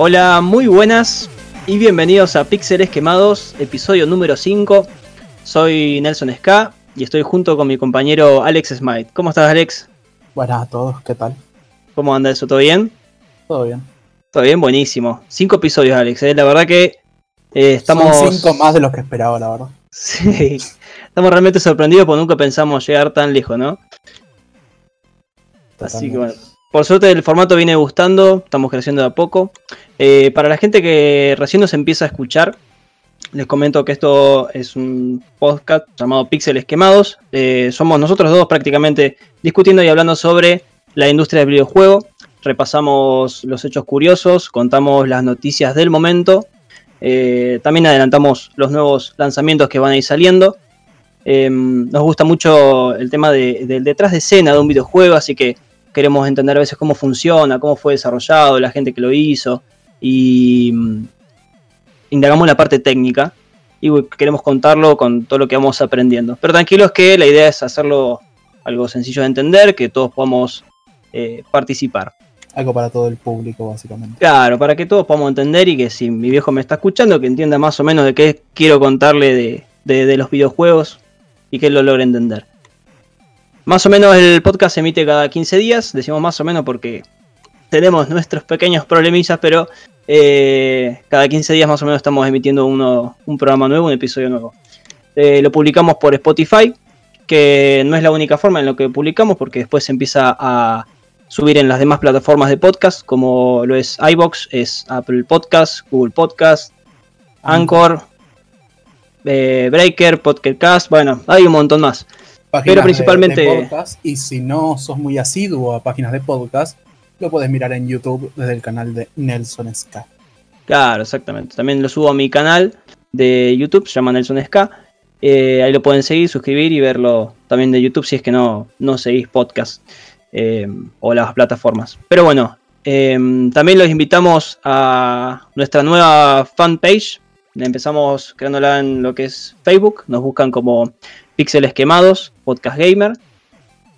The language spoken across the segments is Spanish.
Hola, muy buenas y bienvenidos a Píxeles Quemados, episodio número 5. Soy Nelson Ska y estoy junto con mi compañero Alex Smite. ¿Cómo estás, Alex? Buenas a todos, ¿qué tal? ¿Cómo anda eso? ¿Todo bien? Todo bien. Todo bien, buenísimo. Cinco episodios, Alex. ¿eh? La verdad que eh, estamos. Son cinco más de los que esperaba, la verdad. Sí, estamos realmente sorprendidos porque nunca pensamos llegar tan lejos, ¿no? Así que bueno, por suerte el formato viene gustando, estamos creciendo de a poco. Eh, para la gente que recién nos empieza a escuchar, les comento que esto es un podcast llamado Píxeles Quemados. Eh, somos nosotros dos prácticamente discutiendo y hablando sobre la industria del videojuego. Repasamos los hechos curiosos, contamos las noticias del momento. Eh, también adelantamos los nuevos lanzamientos que van a ir saliendo. nos gusta mucho el tema del detrás de escena de un videojuego, así que queremos entender a veces cómo funciona, cómo fue desarrollado, la gente que lo hizo y mm, indagamos la parte técnica y queremos contarlo con todo lo que vamos aprendiendo. Pero tranquilos que la idea es hacerlo algo sencillo de entender, que todos podamos eh, participar. Algo para todo el público, básicamente. Claro, para que todos podamos entender y que si mi viejo me está escuchando, que entienda más o menos de qué quiero contarle de los videojuegos y que lo logre entender. Más o menos el podcast se emite cada 15 días, decimos más o menos porque tenemos nuestros pequeños problemillas, pero eh, cada 15 días más o menos estamos emitiendo uno, un programa nuevo, un episodio nuevo. Eh, lo publicamos por Spotify, que no es la única forma en lo que publicamos, porque después se empieza a subir en las demás plataformas de podcast, como lo es iBox, es Apple Podcast, Google Podcast, Anchor, eh, Breaker, Podcast, bueno, hay un montón más pero principalmente. y si no sos muy asiduo a páginas de podcast, lo puedes mirar en YouTube desde el canal de Nelson Ska. Claro, exactamente. También lo subo a mi canal de YouTube, se llama Nelson Ska. Eh, ahí lo pueden seguir, suscribir y verlo también de YouTube si es que no, no seguís podcast eh, o las plataformas. Pero bueno, eh, también los invitamos a nuestra nueva fanpage. Empezamos creándola en lo que es Facebook. Nos buscan como Píxeles Quemados, Podcast Gamer.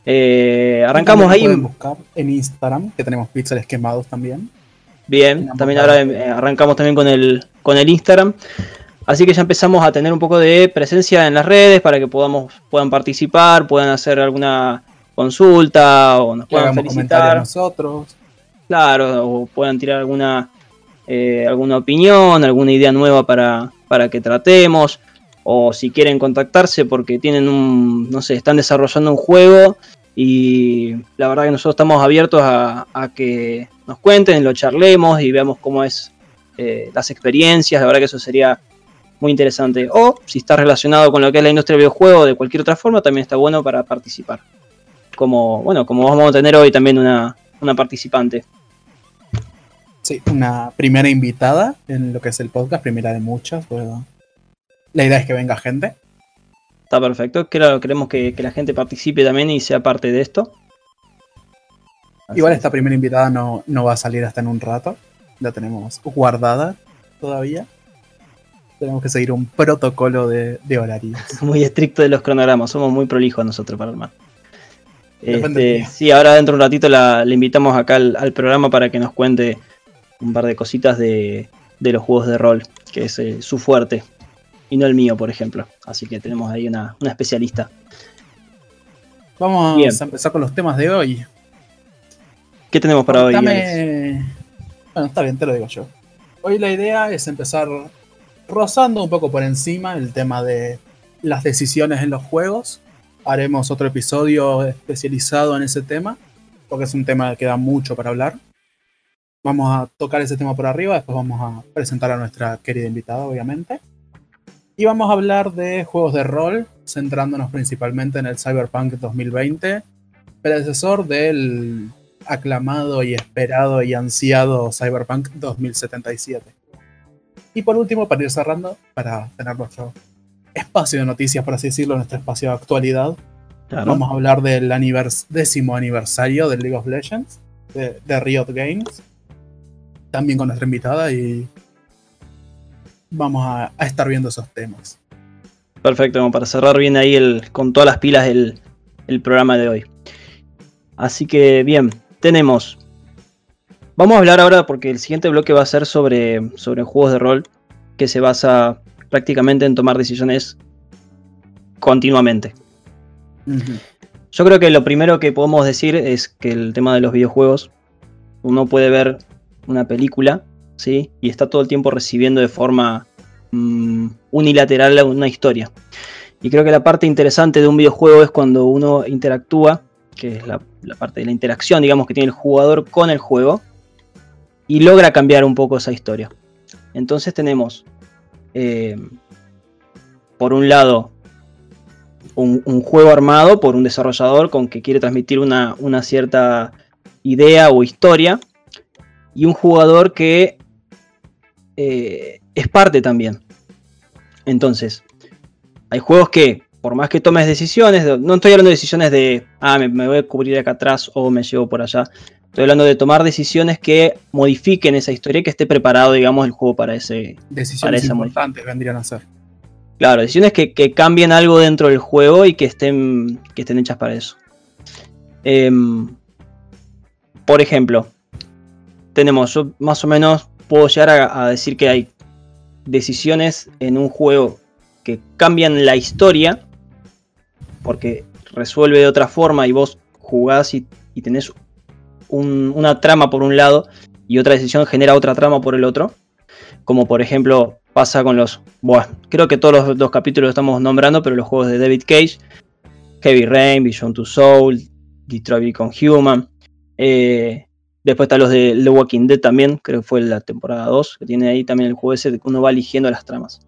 Eh, arrancamos ahí. Pueden buscar en Instagram, que tenemos Píxeles Quemados también. Bien, también ahora eh, arrancamos también con el, con el Instagram. Así que ya empezamos a tener un poco de presencia en las redes para que podamos, puedan participar, puedan hacer alguna consulta o nos puedan felicitar. nosotros. Claro, o puedan tirar alguna, eh, alguna opinión, alguna idea nueva para, para que tratemos o si quieren contactarse porque tienen un, no sé, están desarrollando un juego y la verdad que nosotros estamos abiertos a, que nos cuenten, lo charlemos y veamos cómo es eh, las experiencias, la verdad que eso sería muy interesante. O si está relacionado con lo que es la industria del videojuego de cualquier otra forma, también está bueno para participar. Como, bueno, como vamos a tener hoy también una, una participante. Sí, una primera invitada en lo que es el podcast, primera de muchas, ¿verdad? La idea es que venga gente. Está perfecto. Claro, queremos que, la gente participe también y sea parte de esto. Igual esta primera invitada no, va a salir hasta en un rato. La tenemos guardada todavía. Tenemos que seguir un protocolo de, de horarios. Muy estricto de los cronogramas. Somos muy prolijos nosotros para el mar. Este, sí, ahora dentro de un ratito la, invitamos acá al, programa para que nos cuente un par de cositas de, los juegos de rol, que es eh, su fuerte y no el mío, por ejemplo. Así que tenemos ahí una, especialista. Vamos a empezar con los temas de hoy. ¿Qué tenemos para hoy? Bueno, está bien, te lo digo yo. Hoy la idea es empezar rozando un poco por encima el tema de las decisiones en los juegos. Haremos otro episodio especializado en ese tema, porque es un tema que da mucho para hablar. Vamos a tocar ese tema por arriba, después vamos a presentar a nuestra querida invitada, obviamente. Y vamos a hablar de juegos de rol, centrándonos principalmente en el Cyberpunk 2020, predecesor del aclamado y esperado y ansiado Cyberpunk 2077. Y por último, para ir cerrando, para tener nuestro espacio de noticias, por así decirlo, nuestro espacio de actualidad, vamos a hablar del décimo aniversario de League of Legends, de, de Riot Games, también con nuestra invitada y vamos a, estar viendo esos temas. Perfecto, como para cerrar bien ahí el, con todas las pilas el, programa de hoy. Así que bien, tenemos. vamos a hablar ahora porque el siguiente bloque va a ser sobre, sobre juegos de rol que se basa prácticamente en tomar decisiones continuamente. Yo creo que lo primero que podemos decir es que el tema de los videojuegos, uno puede ver una película, ¿sí? Y está todo el tiempo recibiendo de forma mm, unilateral una historia. Y creo que la parte interesante de un videojuego es cuando uno interactúa, que es la, parte de la interacción, digamos, que tiene el jugador con el juego, y logra cambiar un poco esa historia. Entonces tenemos, eh, por un lado, un, juego armado por un desarrollador con que quiere transmitir una, cierta idea o historia y un jugador que eh, es parte también. Entonces, hay juegos que, por más que tomes decisiones, no estoy hablando de decisiones de, ah, me, voy a cubrir acá atrás o me llevo por allá. Estoy hablando de tomar decisiones que modifiquen esa historia y que esté preparado, digamos, el juego para ese. Decisiones importantes vendrían a ser. Claro, decisiones que, cambien algo dentro del juego y que estén, que estén hechas para eso. Em, por ejemplo, tenemos, yo más o menos puedo llegar a, decir que hay decisiones en un juego que cambian la historia, porque resuelve de otra forma y vos jugás y, tenés una trama por un lado y otra decisión genera otra trama por el otro. Como por ejemplo pasa con los. Bueno, creo que todos los, capítulos los estamos nombrando, pero los juegos de David Cage, Heavy Rain, Vision to Soul, Detroit Become Human. Eh, después están los de The Walking Dead también, creo que fue la temporada 2, que tiene ahí también el juego ese que uno va eligiendo las tramas.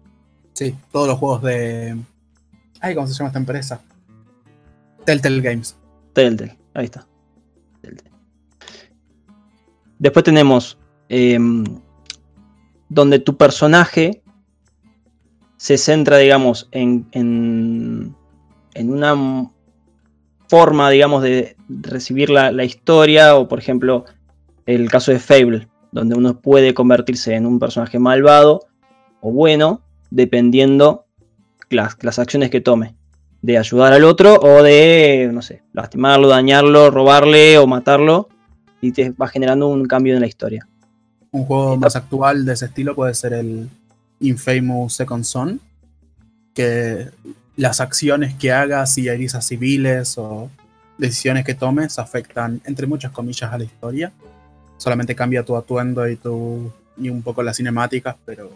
Sí, todos los juegos de. Ay, ¿cómo se llama esta empresa? Telltale Games. Telltale, ahí está. Después tenemos em, donde tu personaje se centra, digamos, en, en, una forma, digamos, de recibir la, historia, o por ejemplo, el caso de Fable, donde uno puede convertirse en un personaje malvado o bueno, dependiendo las, las acciones que tome, de ayudar al otro o de, no sé, lastimarlo, dañarlo, robarle o matarlo, y te va generando un cambio en la historia. Un juego más actual de ese estilo puede ser el Infamous Second Son, que las acciones que hagas y herís a civiles o decisiones que tomes afectan, entre muchas comillas, a la historia. Solamente cambia tu atuendo y, tu, y un poco las cinemáticas, pero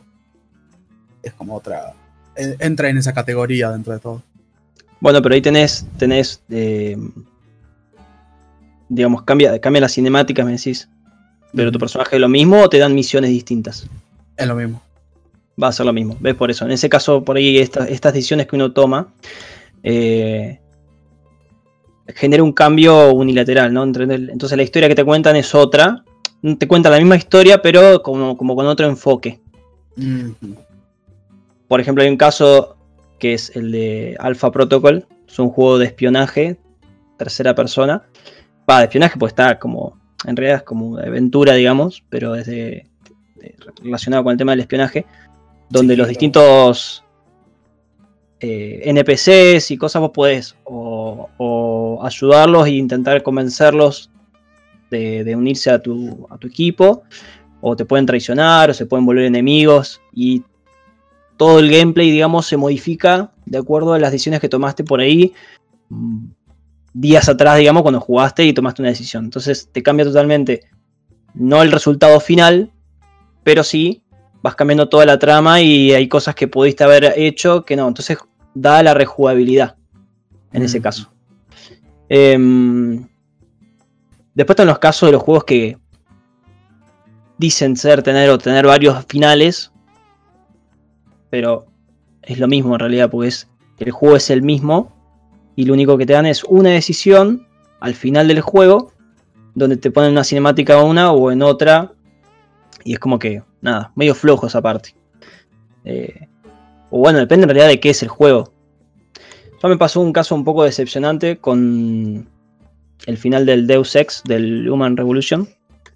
es como otra... Entra en esa categoría dentro de todo. Bueno, pero ahí tenés, tenés eh, digamos, cambia, cambia las cinemáticas, me decís. Pero tu personaje es lo mismo o te dan misiones distintas. Es lo mismo. Va a ser lo mismo. ¿Ves? Por eso. En ese caso, por ahí, estas decisiones que uno toma. Eh, genera un cambio unilateral, ¿no? Entonces la historia que te cuentan es otra. Te cuentan la misma historia, pero como, como con otro enfoque. Por ejemplo, hay un caso que es el de Alpha Protocol. Es un juego de espionaje, tercera persona. Va, de espionaje, pues está como en realidad es como aventura, digamos, pero es relacionado con el tema del espionaje, donde los distintos eh, NPCs y cosas vos podés o, ayudarlos e intentar convencerlos de, unirse a tu, a tu equipo, o te pueden traicionar, o se pueden volver enemigos, y todo el gameplay, digamos, se modifica de acuerdo a las decisiones que tomaste por ahí mm, días atrás, digamos, cuando jugaste y tomaste una decisión. Entonces te cambia totalmente, no el resultado final, pero sí vas cambiando toda la trama y hay cosas que pudiste haber hecho que no. Entonces da la rejugabilidad en ese mm. caso. Em, después están los casos de los juegos que dicen ser tener o tener varios finales, pero es lo mismo en realidad, porque el juego es el mismo, y lo único que te dan es una decisión al final del juego, donde te ponen una cinemática una o en otra, y es como que, nada, medio flojo esa parte. Eh, o bueno, depende en realidad de qué es el juego. Ya me pasó un caso un poco decepcionante con el final del Deus Ex, del Human Revolution,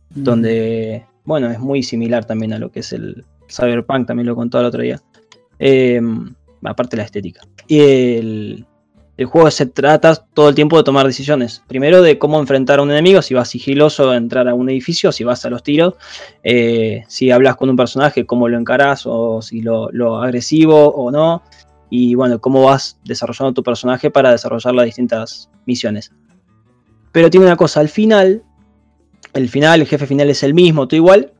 donde, bueno, es muy similar también a lo que es el Cyberpunk, también lo contó el otro día. Eh, aparte de la estética. Y el, el juego se trata todo el tiempo de tomar decisiones. Primero de cómo enfrentar a un enemigo, si vas sigiloso a entrar a un edificio, si vas a los tiros, eh, si hablas con un personaje, cómo lo encarás, o si lo, lo, agresivo o no. Y bueno, cómo vas desarrollando tu personaje para desarrollar las distintas misiones. Pero tiene una cosa, al final, el final, el jefe final es el mismo, tú igual,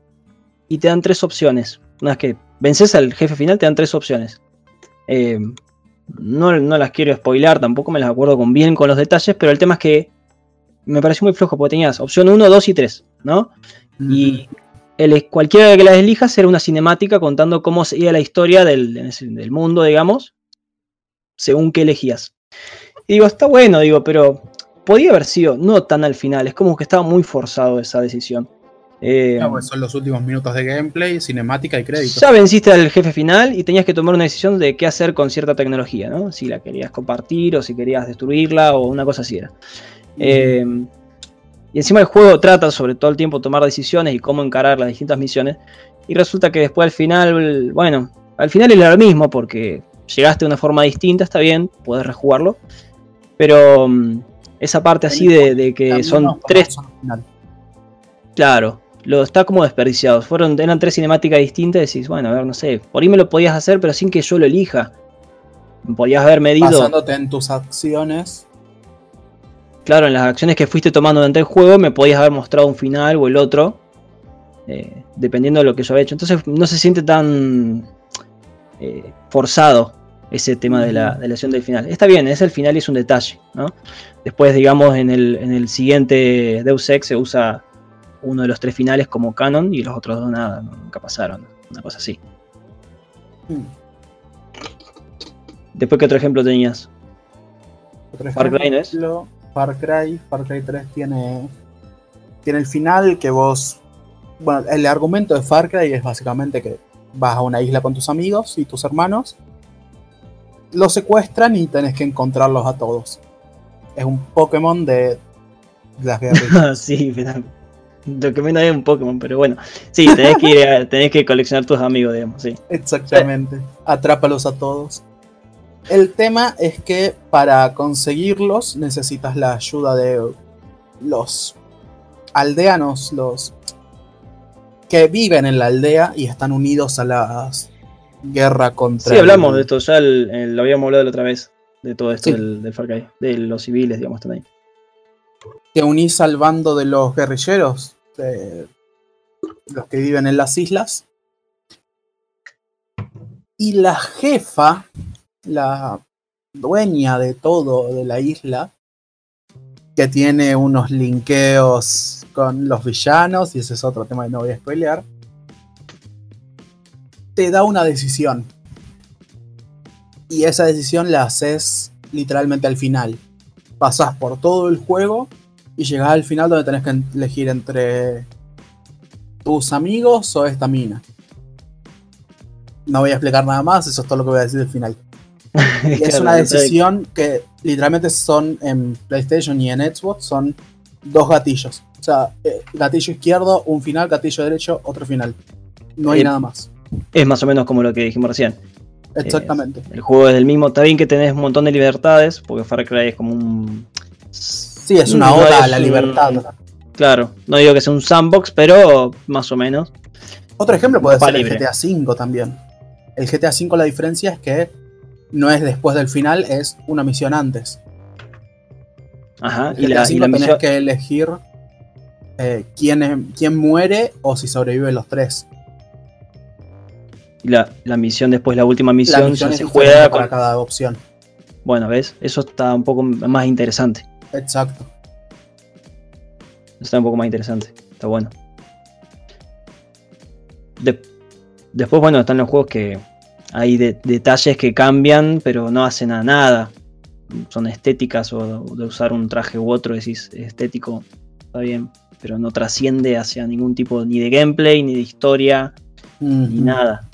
y te dan tres opciones. Una vez que vences al jefe final, te dan tres opciones. Eh, no, las quiero spoilar, tampoco me las acuerdo con bien con los detalles, pero el tema es que me pareció muy flojo porque tenías opción 1, 2 y 3, ¿no? Y el, cualquiera que las elijas era una cinemática contando cómo seguía la historia del, del, mundo, digamos, según que elegías. Y digo, está bueno, digo, pero podía haber sido no tan al final, es como que estaba muy forzado esa decisión. Eh, pues son los últimos minutos de gameplay, cinemática y crédito. Ya venciste al jefe final y tenías que tomar una decisión de qué hacer con cierta tecnología, ¿no? Si la querías compartir o si querías destruirla o una cosa así era. Eh, y encima el juego trata sobre todo el tiempo tomar decisiones y cómo encarar las distintas misiones. Y resulta que después al final, bueno, al final era lo mismo porque llegaste de una forma distinta, está bien, puedes rejugarlo. Pero mm, esa parte así de, que son tres... Claro, lo está como desperdiciado. Fueron, eran tres cinemáticas distintas y decís, bueno, a ver, no sé, por ahí me lo podías hacer, pero sin que yo lo elija. Podías haber medido. Basándote en tus acciones. Claro, en las acciones que fuiste tomando durante el juego, me podías haber mostrado un final o el otro. Eh, dependiendo de lo que yo había hecho. Entonces no se siente tan eh, forzado ese tema de la, de la acción del final. Está bien, es el final y es un detalle, ¿no? Después, digamos, en el, en el siguiente Deus Ex se usa uno de los tres finales como canon y los otros dos nada, nunca pasaron. Una cosa así. Hmm. Después, ¿qué otro ejemplo tenías? Far Cry, ¿no Far Cry, Far Cry 3 tiene, tiene el final que vos... Bueno, el argumento de Far Cry es básicamente que vas a una isla con tus amigos y tus hermanos, los secuestran y tenés que encontrarlos a todos. Es un Pokémon de las guerras. sí, finalmente. Lo que menos es un Pokémon, pero bueno. Sí, tenés que, tenés que coleccionar tus amigos, digamos, sí. Exactamente. Atrápalos a todos. El tema es que para conseguirlos necesitas la ayuda de los aldeanos, los que viven en la aldea y están unidos a la guerra contra. Sí, hablamos de esto, ya lo habíamos hablado la otra vez, de todo esto del, del Far Cry, de los civiles, digamos, también te unís al bando de los guerrilleros, los que viven en las islas. Y la jefa, la dueña de todo de la isla, que tiene unos linkeos con los villanos, y ese es otro tema que no voy a spoilear, te da una decisión. Y esa decisión la haces literalmente al final. Pasás por todo el juego y llegás al final donde tenés que elegir entre tus amigos o esta mina. No voy a explicar nada más, eso es todo lo que voy a decir del final. es una decisión que literalmente son en PlayStation y en Xbox, son dos gatillos. O sea, eh, gatillo izquierdo, un final, gatillo derecho, otro final. No hay eh, nada más. Es más o menos como lo que dijimos recién. Exactamente. Eh, el juego es del mismo. Está bien que tenés un montón de libertades, porque Far Cry es como un Sí, es una oda a la libertad. claro, no digo que sea un sandbox, pero más o menos. Otro ejemplo puede ser el GTA V también. El GTA V la diferencia es que no es después del final, es una misión antes. Ajá, y la, tenés que elegir eh, quién, quién muere o si sobreviven los tres. Y la, misión después, la última misión, ya se juega para cada opción. Bueno, ¿ves? Eso está un poco más interesante. Exacto. Está un poco más interesante. Está bueno. después, bueno, están los juegos que hay detalles que cambian, pero no hacen a nada. Son estéticas o de usar un traje u otro, decís estético, está bien, pero no trasciende hacia ningún tipo ni de gameplay, ni de historia, ni nada.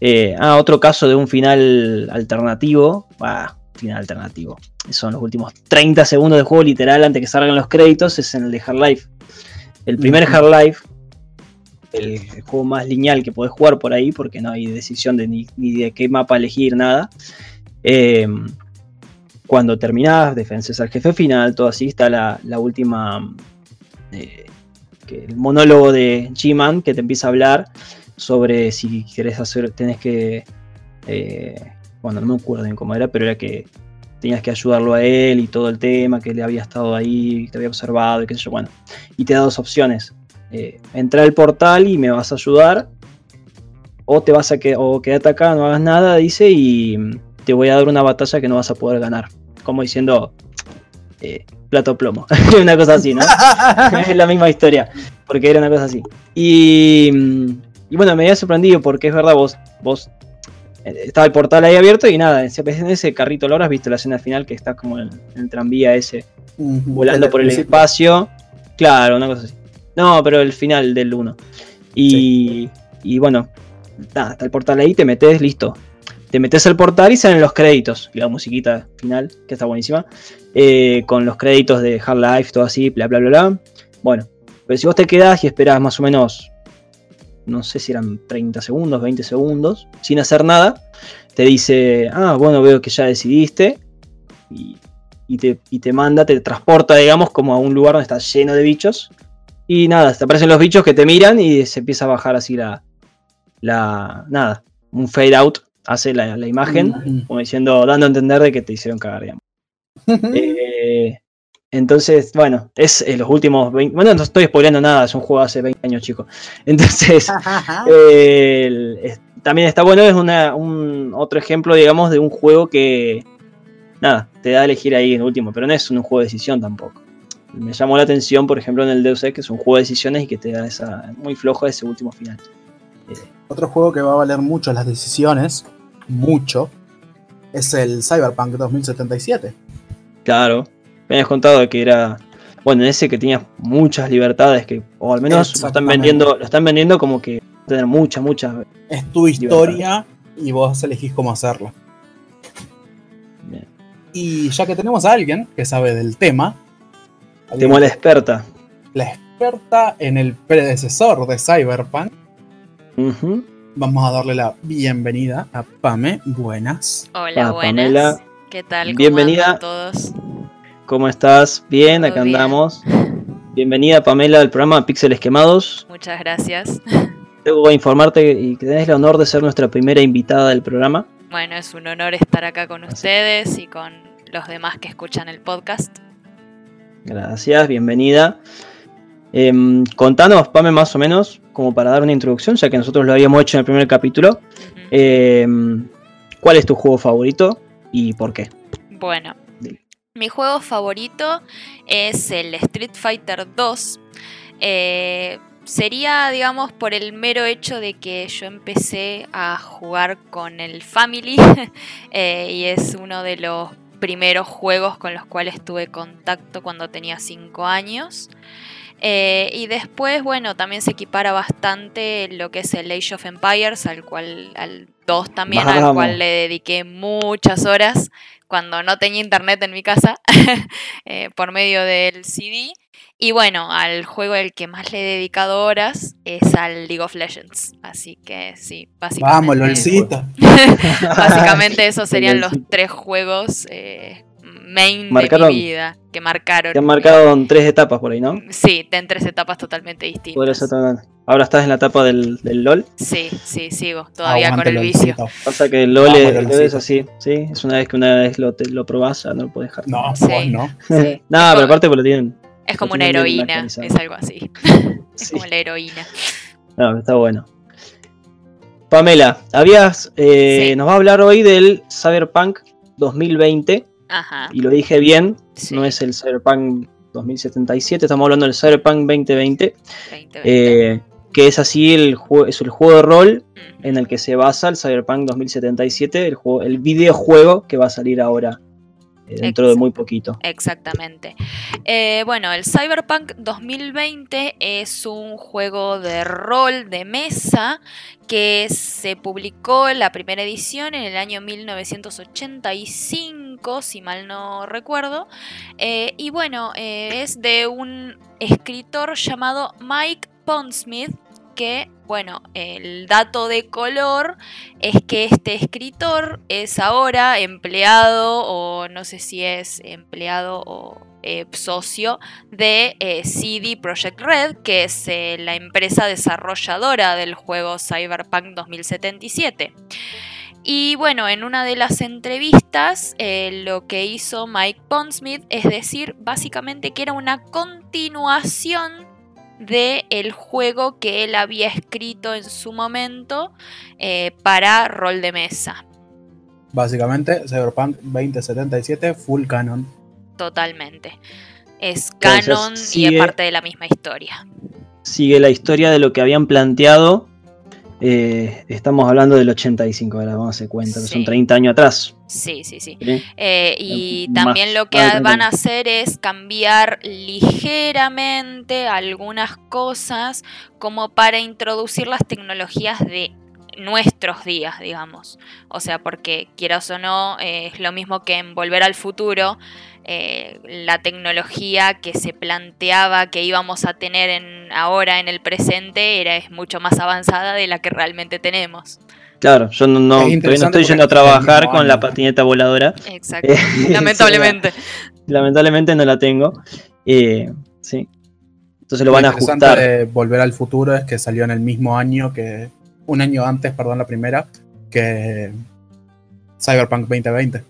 Eh, ah, otro caso de un final alternativo. Ah, final alternativo. Son los últimos 30 segundos de juego literal antes que salgan los créditos, es en el de Half-Life. El primer Half-Life, el, juego más lineal que podés jugar por ahí, porque no hay decisión de ni, de qué mapa elegir, nada. Em, cuando terminás, defenses al jefe final, todo así, está la, la última. eh, que el monólogo de G-Man que te empieza a hablar sobre si querés hacer, tenés que. eh, bueno, no me acuerdo bien cómo era, pero era que tenías que ayudarlo a él y todo el tema, que él había estado ahí, te había observado y qué sé yo, bueno. Y te da dos opciones. Eh, entra al portal y me vas a ayudar. O te vas a que o quedate acá, no hagas nada, dice, y te voy a dar una batalla que no vas a poder ganar. Como diciendo eh, plato plomo. una cosa así, ¿no? es la misma historia. Porque era una cosa así. Y, mm, y bueno, me había sorprendido porque es verdad, vos, vos eh, estaba el portal ahí abierto y nada, en ese, en ese carrito lo habrás visto la escena final que está como en, en el tranvía ese volando por el principio. espacio. Claro, una cosa así. No, pero el final del 1. Y, y bueno, nada, está el portal ahí, te metes, listo. Te metes al portal y salen los créditos. Y la musiquita final, que está buenísima. eh, con los créditos de Hard Life, todo así, bla, bla, bla, bla. Bueno, pero si vos te quedás y esperás más o menos, no sé si eran 30 segundos, 20 segundos, sin hacer nada, te dice, ah, bueno, veo que ya decidiste. Y, y te, y te manda, te transporta, digamos, como a un lugar donde está lleno de bichos. Y nada, te aparecen los bichos que te miran y se empieza a bajar así la. la nada, un fade out, hace la, la imagen, Ujú. como diciendo, dando a entender de que te hicieron cagar, digamos. Eh, entonces, bueno, es eh, los últimos 20. Bueno, no estoy spoileando nada, es un juego hace 20 años, chicos. Entonces, eh, el- es- también está bueno, es una, un otro ejemplo, digamos, de un juego que, nada, te da a elegir ahí en último, pero no es un juego de decisión tampoco. Me llamó la atención, por ejemplo, en el Deus Ex, que es un juego de decisiones y que te da esa muy flojo ese último final. Otro juego que va a valer mucho las decisiones, mucho, es el Cyberpunk 2077. Claro, me habías contado que era, bueno, en ese que tenías muchas libertades, que, o al menos lo están vendiendo, lo están vendiendo como que tener muchas, muchas. Es tu historia y vos elegís cómo hacerla. Bien. Y ya que tenemos a alguien que sabe del tema, a la experta. la experta en el predecesor de Cyberpunk, vamos a darle la bienvenida a Pame. Buenas. Hola, Ah, buenas. Pamela. ¿Qué tal? ¿Cómo Bienvenida. andan todos? ¿Cómo estás? Bien, acá bien. andamos. Bienvenida Pamela al programa Píxeles Quemados. Muchas gracias. Que informarte y que tenés el honor de ser nuestra primera invitada del programa. Bueno, es un honor estar acá con Así. ustedes y con los demás que escuchan el podcast. Gracias, bienvenida. Em, contanos, Pame, más o menos, como para dar una introducción, ya que nosotros lo habíamos hecho en el primer capítulo. Em, ¿Cuál es tu juego favorito y por qué? Bueno. Mi juego favorito es el Street Fighter 2. Eh, sería, digamos, por el mero hecho de que yo empecé a jugar con el Family eh, y es uno de los primeros juegos con los cuales tuve contacto cuando tenía 5 años. Eh, y después, bueno, también se equipara bastante lo que es el Age of Empires, al cual, al 2 también, al cual le dediqué muchas horas cuando no tenía internet en mi casa, eh, por medio del CD. Y bueno, al juego al que más le he dedicado horas es al League of Legends. Así que sí, básicamente. Vamos, LOLcito. Básicamente esos serían los tres juegos eh, main Marcaron- de mi vida que marcaron. Te han marcado en tres etapas por ahí, ¿no? Sí, en tres etapas totalmente distintas. Ser tan- Ahora estás en la etapa del, del LOL. Sí, sí, sigo todavía Aguante con el vicio. LOLcito. Pasa que el LOL, es, el LOL es LOLcito. así, ¿sí? Es una vez que una vez lo, te- lo probás, ya no lo puedes dejar. No, Sí. no. Sí. no, Es pero como- aparte porque lo tienen. Es como una heroína, es algo así. Es Sí. como la heroína. No, está bueno. Pamela, habías, eh, Sí. nos va a hablar hoy del Cyberpunk 2020, Ajá. y lo dije bien, Sí, no es el Cyberpunk 2077, estamos hablando del Cyberpunk 2020, 2020. eh, que es así, el juego, es el juego de rol en el que se basa el Cyberpunk 2077, el, juego, el videojuego que va a salir ahora, eh, dentro de muy poquito. Exactamente. Eh, bueno, el Cyberpunk 2020 es un juego de rol de mesa que se publicó la primera edición en el año 1985, si mal no recuerdo. Eh, y bueno, eh, es de un escritor llamado Mike Pondsmith que Bueno, el dato de color es que este escritor es ahora empleado o no sé si es empleado o eh, socio de CD Projekt Red, que es la empresa desarrolladora del juego Cyberpunk 2077. Y bueno, en una de las entrevistas lo que hizo Mike Pondsmith es decir básicamente que era una continuación del el juego que él había escrito en su momento para rol de mesa. Básicamente, Cyberpunk 2077 full canon. Totalmente. Es canon y es parte de la misma historia. Sigue la historia de lo que habían planteado. Eh, estamos hablando del 85, ahora vamos a hacer cuenta, que son 30 años atrás. Sí, sí, sí. Eh, y también lo que van a hacer es cambiar ligeramente algunas cosas como para introducir las tecnologías de nuestros días, digamos. O sea, porque quieras o no, eh, es lo mismo que en Volver al Futuro, eh, la tecnología que se planteaba que íbamos a tener en, ahora en el presente era es mucho más avanzada de la que realmente tenemos. Claro, yo no, no, estoy yendo a trabajar con la patineta voladora. Exacto, lamentablemente. lamentablemente no la tengo. Eh, sí. Entonces lo van a ajustar. De Volver al futuro es que salió en el mismo año que un año antes, perdón, la primera, que Cyberpunk 2020,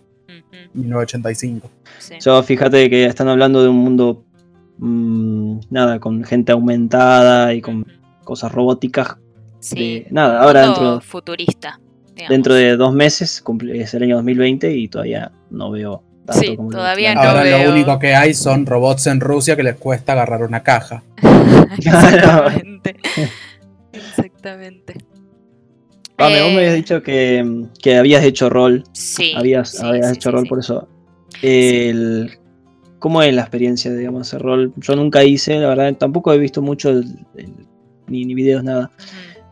1985. Yo fíjate que están hablando de un mundo, mm, nada, con gente aumentada y con cosas robóticas. Sí, nada, ahora dentro... Futurista. Dentro de dos meses es el año 2020 y todavía no veo tanto sí, todavía no Ahora lo único que hay son robots en Rusia que les cuesta agarrar una caja. Exactamente. Exactamente. Pame, vos me habías eh, dicho que, habías hecho rol. Sí. Habías, hecho rol por eso. ¿Cómo es la experiencia digamos, hacer rol? Yo nunca hice, la verdad, tampoco he visto mucho ni, ni, videos, nada.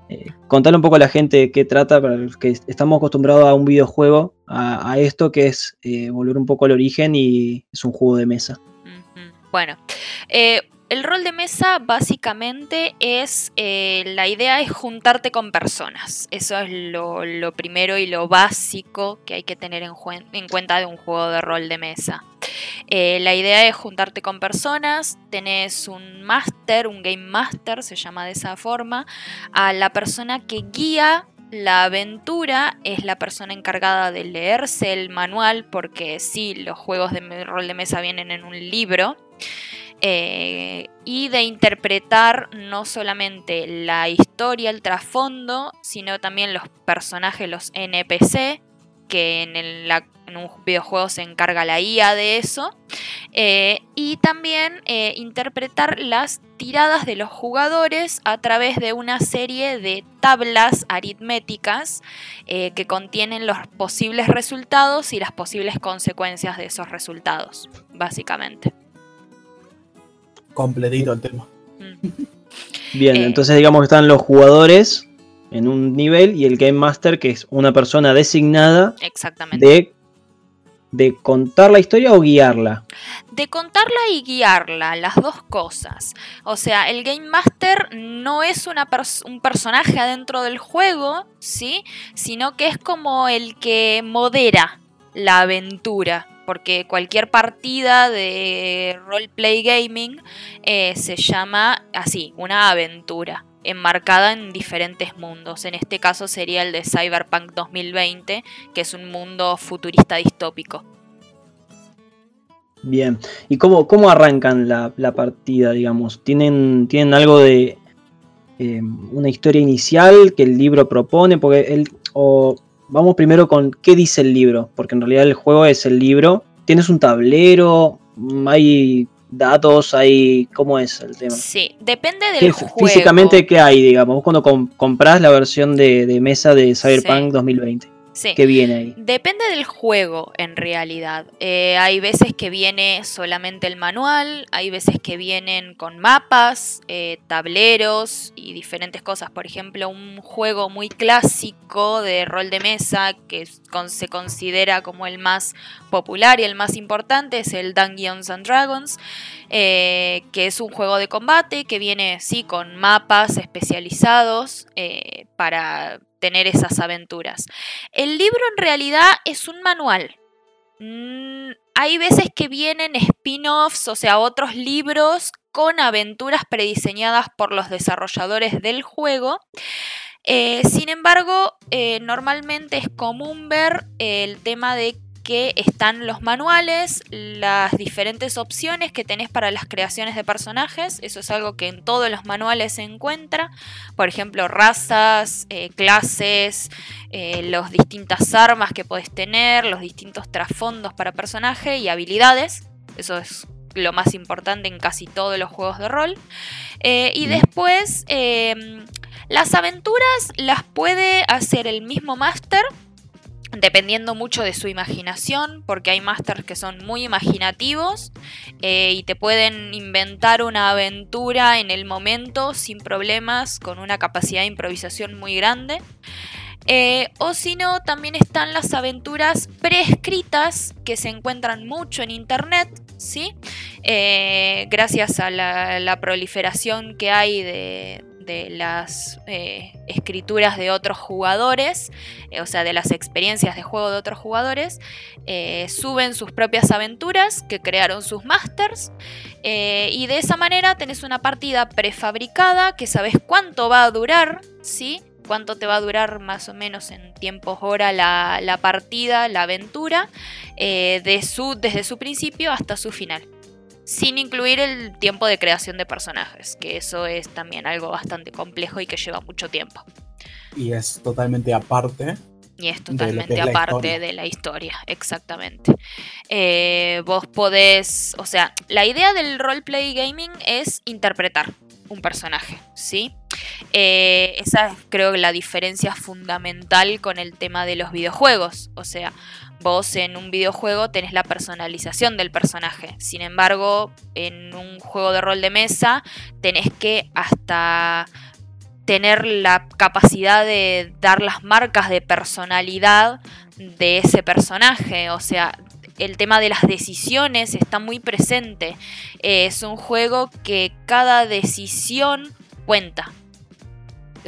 Eh, contale un poco a la gente qué trata, para los que estamos acostumbrados a un videojuego, a, esto que es eh, volver un poco al origen y es un juego de mesa. Bueno, el rol de mesa básicamente es, eh, la idea es juntarte con personas. Eso es lo, primero y lo básico que hay que tener en, cuenta de un juego de rol de mesa. Eh, la idea es juntarte con personas, tenés un máster, un game master, se llama de esa forma, a la persona que guía la aventura es la persona encargada de leerse el manual, porque sí, los juegos de rol de mesa vienen en un libro. Eh, y de interpretar no solamente la historia, el trasfondo, sino también los personajes, los NPC, que en, un videojuego se encarga la IA de eso, eh, y también eh, interpretar las tiradas de los jugadores a través de una serie de tablas aritméticas que contienen los posibles resultados y las posibles consecuencias de esos resultados, básicamente completito el tema. Mm. Bien, eh. entonces digamos que están los jugadores en un nivel y el Game Master, que es una persona designada de, de contar la historia o guiarla. De contarla y guiarla, las dos cosas. O sea, el Game Master no es una un personaje adentro del juego, ¿sí? Sino que es como el que modera la aventura porque cualquier partida de roleplay gaming eh, se llama así, una aventura, enmarcada en diferentes mundos. En este caso sería el de Cyberpunk 2020, que es un mundo futurista distópico. Bien, ¿y cómo, cómo arrancan la, partida, digamos? ¿Tienen, ¿Tienen algo de eh, una historia inicial que el libro propone? Porque el, o vamos primero con qué dice el libro, porque en realidad el juego es el libro. Tienes un tablero, hay datos, hay cómo es el tema. Sí, depende del juego. Físicamente, ¿qué hay, digamos? Vos cuando compras la versión de, mesa de Cyberpunk 2020. Sí. ¿Qué viene ahí? Depende del juego, en realidad. Eh, hay veces que viene solamente el manual, hay veces que vienen con mapas, eh, tableros y diferentes cosas. Por ejemplo, un juego muy clásico de rol de mesa que se considera como el más popular y el más importante es el Dungeons and Dragons, eh, que es un juego de combate que viene, sí, con mapas especializados para tener esas aventuras. El libro en realidad es un manual. Mm, hay veces que vienen spin-offs, o sea, otros libros con aventuras prediseñadas por los desarrolladores del juego. Eh, sin embargo, eh, normalmente es común ver el tema de que están los manuales, las diferentes opciones que tenés para las creaciones de personajes. Eso es algo que en todos los manuales se encuentra. Por ejemplo, razas, eh, clases, eh, las distintas armas que podés tener, los distintos trasfondos para personaje y habilidades. Eso es lo más importante en casi todos los juegos de rol. Eh, y después, em, las aventuras las puede hacer el mismo máster dependiendo mucho de su imaginación, porque hay masters que son muy imaginativos eh, y te pueden inventar una aventura en el momento sin problemas, con una capacidad de improvisación muy grande. Eh, o si no, también están las aventuras preescritas que se encuentran mucho en internet, ¿sí? Eh, gracias a la proliferación que hay de, de las eh, escrituras de otros jugadores, eh, o sea, de las experiencias de juego de otros jugadores, eh, suben sus propias aventuras que crearon sus masters y de esa manera tenés una partida prefabricada que sabes cuánto va a durar, ¿sí? cuánto te va a durar más o menos en tiempos hora la, la partida, la aventura, de su, desde su principio hasta su final sin incluir el tiempo de creación de personajes, que eso es también algo bastante complejo y que lleva mucho tiempo. Y es totalmente aparte. Y es totalmente aparte de la historia, exactamente. Eh, vos podés, o sea, la idea del roleplay gaming es interpretar un personaje, ¿sí? Eh, esa es creo que la diferencia fundamental con el tema de los videojuegos. O sea, Vos en un videojuego tenés la personalización del personaje. Sin embargo, en un juego de rol de mesa tenés que hasta tener la capacidad de dar las marcas de personalidad de ese personaje. O sea, el tema de las decisiones está muy presente. es un juego que cada decisión cuenta.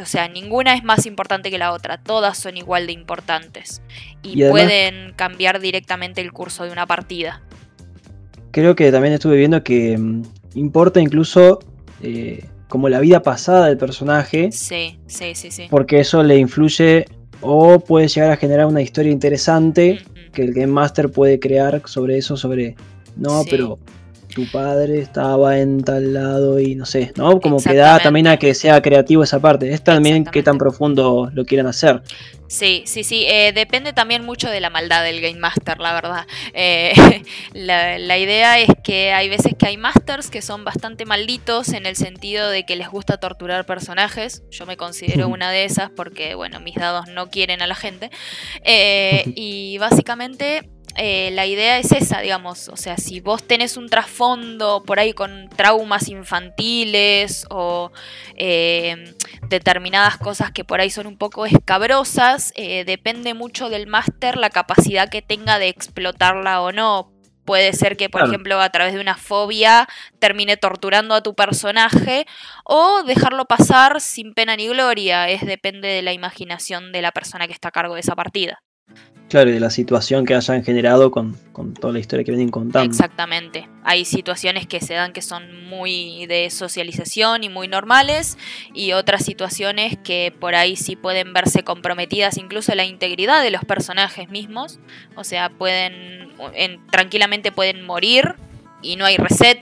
O sea, ninguna es más importante que la otra, todas son igual de importantes y, pueden cambiar directamente el curso de una partida. Creo que también estuve viendo que mm, importa incluso eh, como la vida pasada del personaje. Sí, sí, sí, sí. Porque eso le influye o puede llegar a generar una historia interesante que el Game Master puede crear sobre eso, sobre... No, pero tu padre estaba en tal lado y no sé, ¿no? Como que da también a que sea creativo esa parte. Es también qué tan profundo lo quieran hacer. Sí, sí, sí. Eh, depende también mucho de la maldad del Game Master, la verdad. Eh, la, idea es que hay veces que hay masters que son bastante malditos en el sentido de que les gusta torturar personajes. Yo me considero una de esas porque, bueno, mis dados no quieren a la gente. Eh, y básicamente eh, la idea es esa, digamos, o sea, si vos tenés un trasfondo por ahí con traumas infantiles o eh, determinadas cosas que por ahí son un poco escabrosas, eh, depende mucho del máster la capacidad que tenga de explotarla o no. Puede ser que, por ejemplo, a través de una fobia termine torturando a tu personaje o dejarlo pasar sin pena ni gloria. Es depende de la imaginación de la persona que está a cargo de esa partida. Claro, y de la situación que hayan generado con, toda la historia que vienen contando. Exactamente. Hay situaciones que se dan que son muy de socialización y muy normales, y otras situaciones que por ahí sí pueden verse comprometidas incluso la integridad de los personajes mismos. O sea, pueden, tranquilamente pueden morir y no hay reset.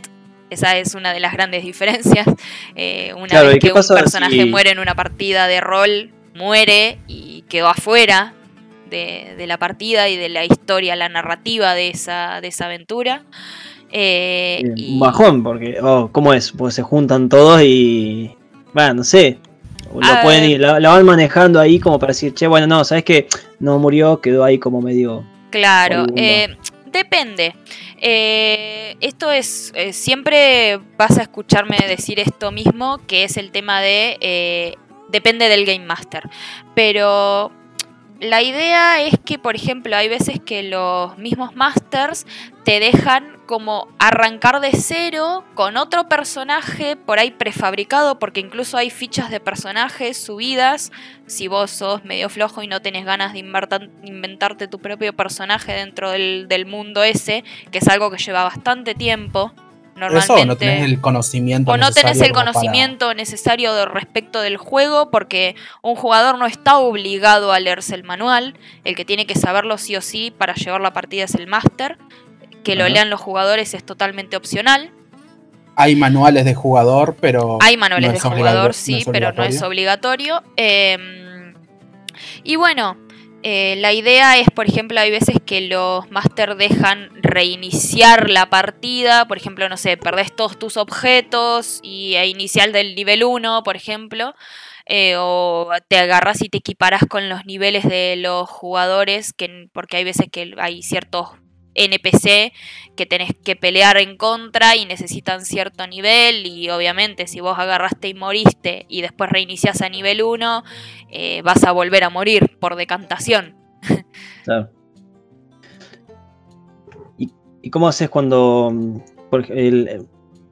Esa es una de las grandes diferencias. Eh, una vez que un personaje muere en una partida de rol, muere y quedó afuera de, la partida y de la historia, la narrativa de esa, de esa aventura. Eh, Un bajón, porque, oh, ¿cómo es? Pues se juntan todos y, bueno, no sé, lo pueden ir, la, van manejando ahí como para decir, che, bueno, no, sabes que no murió, quedó ahí como medio. Claro, eh, depende. Eh, esto es, eh, siempre vas a escucharme decir esto mismo, que es el tema de, depende del Game Master. Pero la idea es que, por ejemplo, hay veces que los mismos masters te dejan como arrancar de cero con otro personaje por ahí prefabricado, porque incluso hay fichas de personajes subidas. Si vos sos medio flojo y no tenés ganas de inventarte tu propio personaje dentro del, del mundo ese, que es algo que lleva bastante tiempo, Normalmente, no tenés el conocimiento o no tenés el conocimiento necesario respecto del juego porque un jugador no está obligado a leerse el manual, el que tiene que saberlo sí o sí para llevar la partida es el máster, que lo lean los jugadores es totalmente opcional. Hay manuales de jugador, pero... Hay manuales de jugador, sí, pero no es obligatorio. Em, y bueno, eh, la idea es, por ejemplo, hay veces que los máster dejan reiniciar la partida, por ejemplo, no sé, perdés todos tus objetos y a inicial del nivel 1, por ejemplo, eh, o te agarras y te equiparas con los niveles de los jugadores, que, porque hay veces que hay ciertos NPC que tenés que pelear en contra y necesitan cierto nivel y obviamente si vos agarraste y moriste y después reiniciás a nivel 1 eh, vas a volver a morir por decantación. Claro. ¿Y, cómo haces cuando en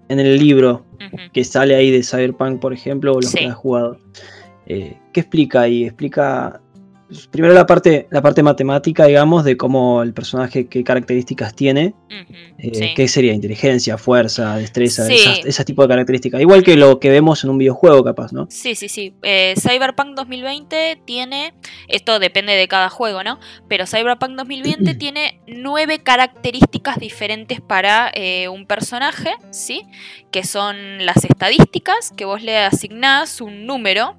el libro que sale ahí de Cyberpunk, por ejemplo, o los que has jugado? Eh, ¿Qué explica ahí? ¿Explica primero la parte, la parte matemática, digamos, de cómo el personaje, qué características tiene, eh, qué sería inteligencia, fuerza, destreza, ese tipo de características. Igual que lo que vemos en un videojuego, capaz, ¿no? Sí, sí, sí. Eh, Cyberpunk 2020 tiene, esto depende de cada juego, ¿no? Pero Cyberpunk 2020 tiene nueve características diferentes para eh, un personaje, ¿sí? Que son las estadísticas, que vos le asignás un número,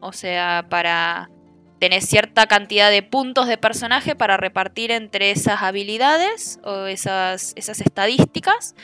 o sea, para tenés cierta cantidad de puntos de personaje para repartir entre esas habilidades o esas, esas estadísticas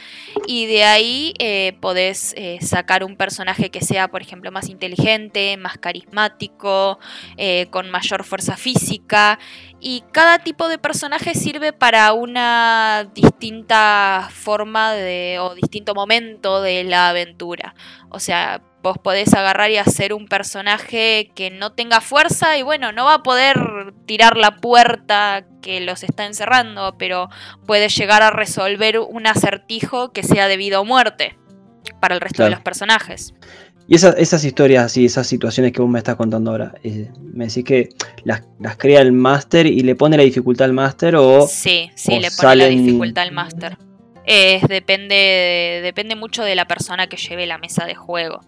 y de ahí eh, podés eh, sacar un personaje que sea, por ejemplo, más inteligente, más carismático, eh, con mayor fuerza física y cada tipo de personaje sirve para una distinta forma de, o distinto momento de la aventura. O sea, vos podés agarrar y hacer un personaje que no tenga fuerza y bueno, no va a poder tirar la puerta que los está encerrando, pero puede llegar a resolver un acertijo que sea debido a muerte para el resto de los personajes. Y esas, historias así, esas situaciones que vos me estás contando ahora, eh, me decís que las, crea el máster y le pone la dificultad al máster o... Sí, sí, le pone la dificultad al máster. Depende, depende mucho de la persona que lleve la mesa de juego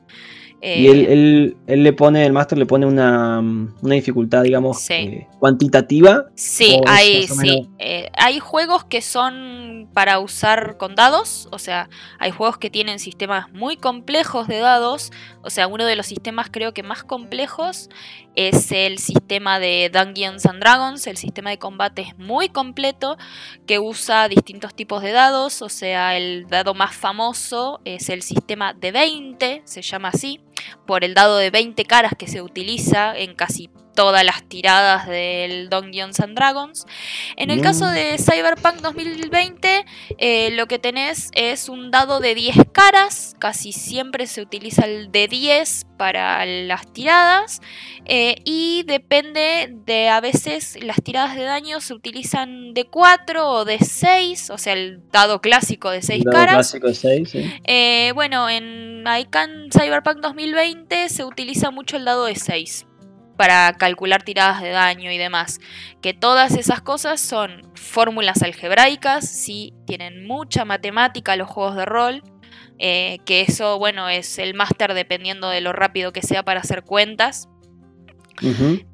y él, él, le pone, el máster le pone una, dificultad, digamos, eh, cuantitativa. Sí, hay, sí. Eh, hay juegos que son para usar con dados, o sea, hay juegos que tienen sistemas muy complejos de dados, o sea, uno de los sistemas creo que más complejos es el sistema de Dungeons and Dragons, el sistema de combate es muy completo, que usa distintos tipos de dados, o sea, el dado más famoso es el sistema de 20, se llama así, por el dado de 20 caras que se utiliza en casi todas las tiradas del Dungeons and Dragons. En el caso de Cyberpunk 2020, eh, lo que tenés es un dado de 10 caras, casi siempre se utiliza el de 10 para las tiradas eh, y depende de a veces las tiradas de daño se utilizan de 4 o de 6, o sea el dado clásico de 6 caras. Eh, bueno, en ICANN Cyberpunk 2020 se utiliza mucho el dado de 6 para calcular tiradas de daño y demás. Que todas esas cosas son fórmulas algebraicas, sí, tienen mucha matemática los juegos de rol. Eh, que eso, bueno, es el máster dependiendo de lo rápido que sea para hacer cuentas.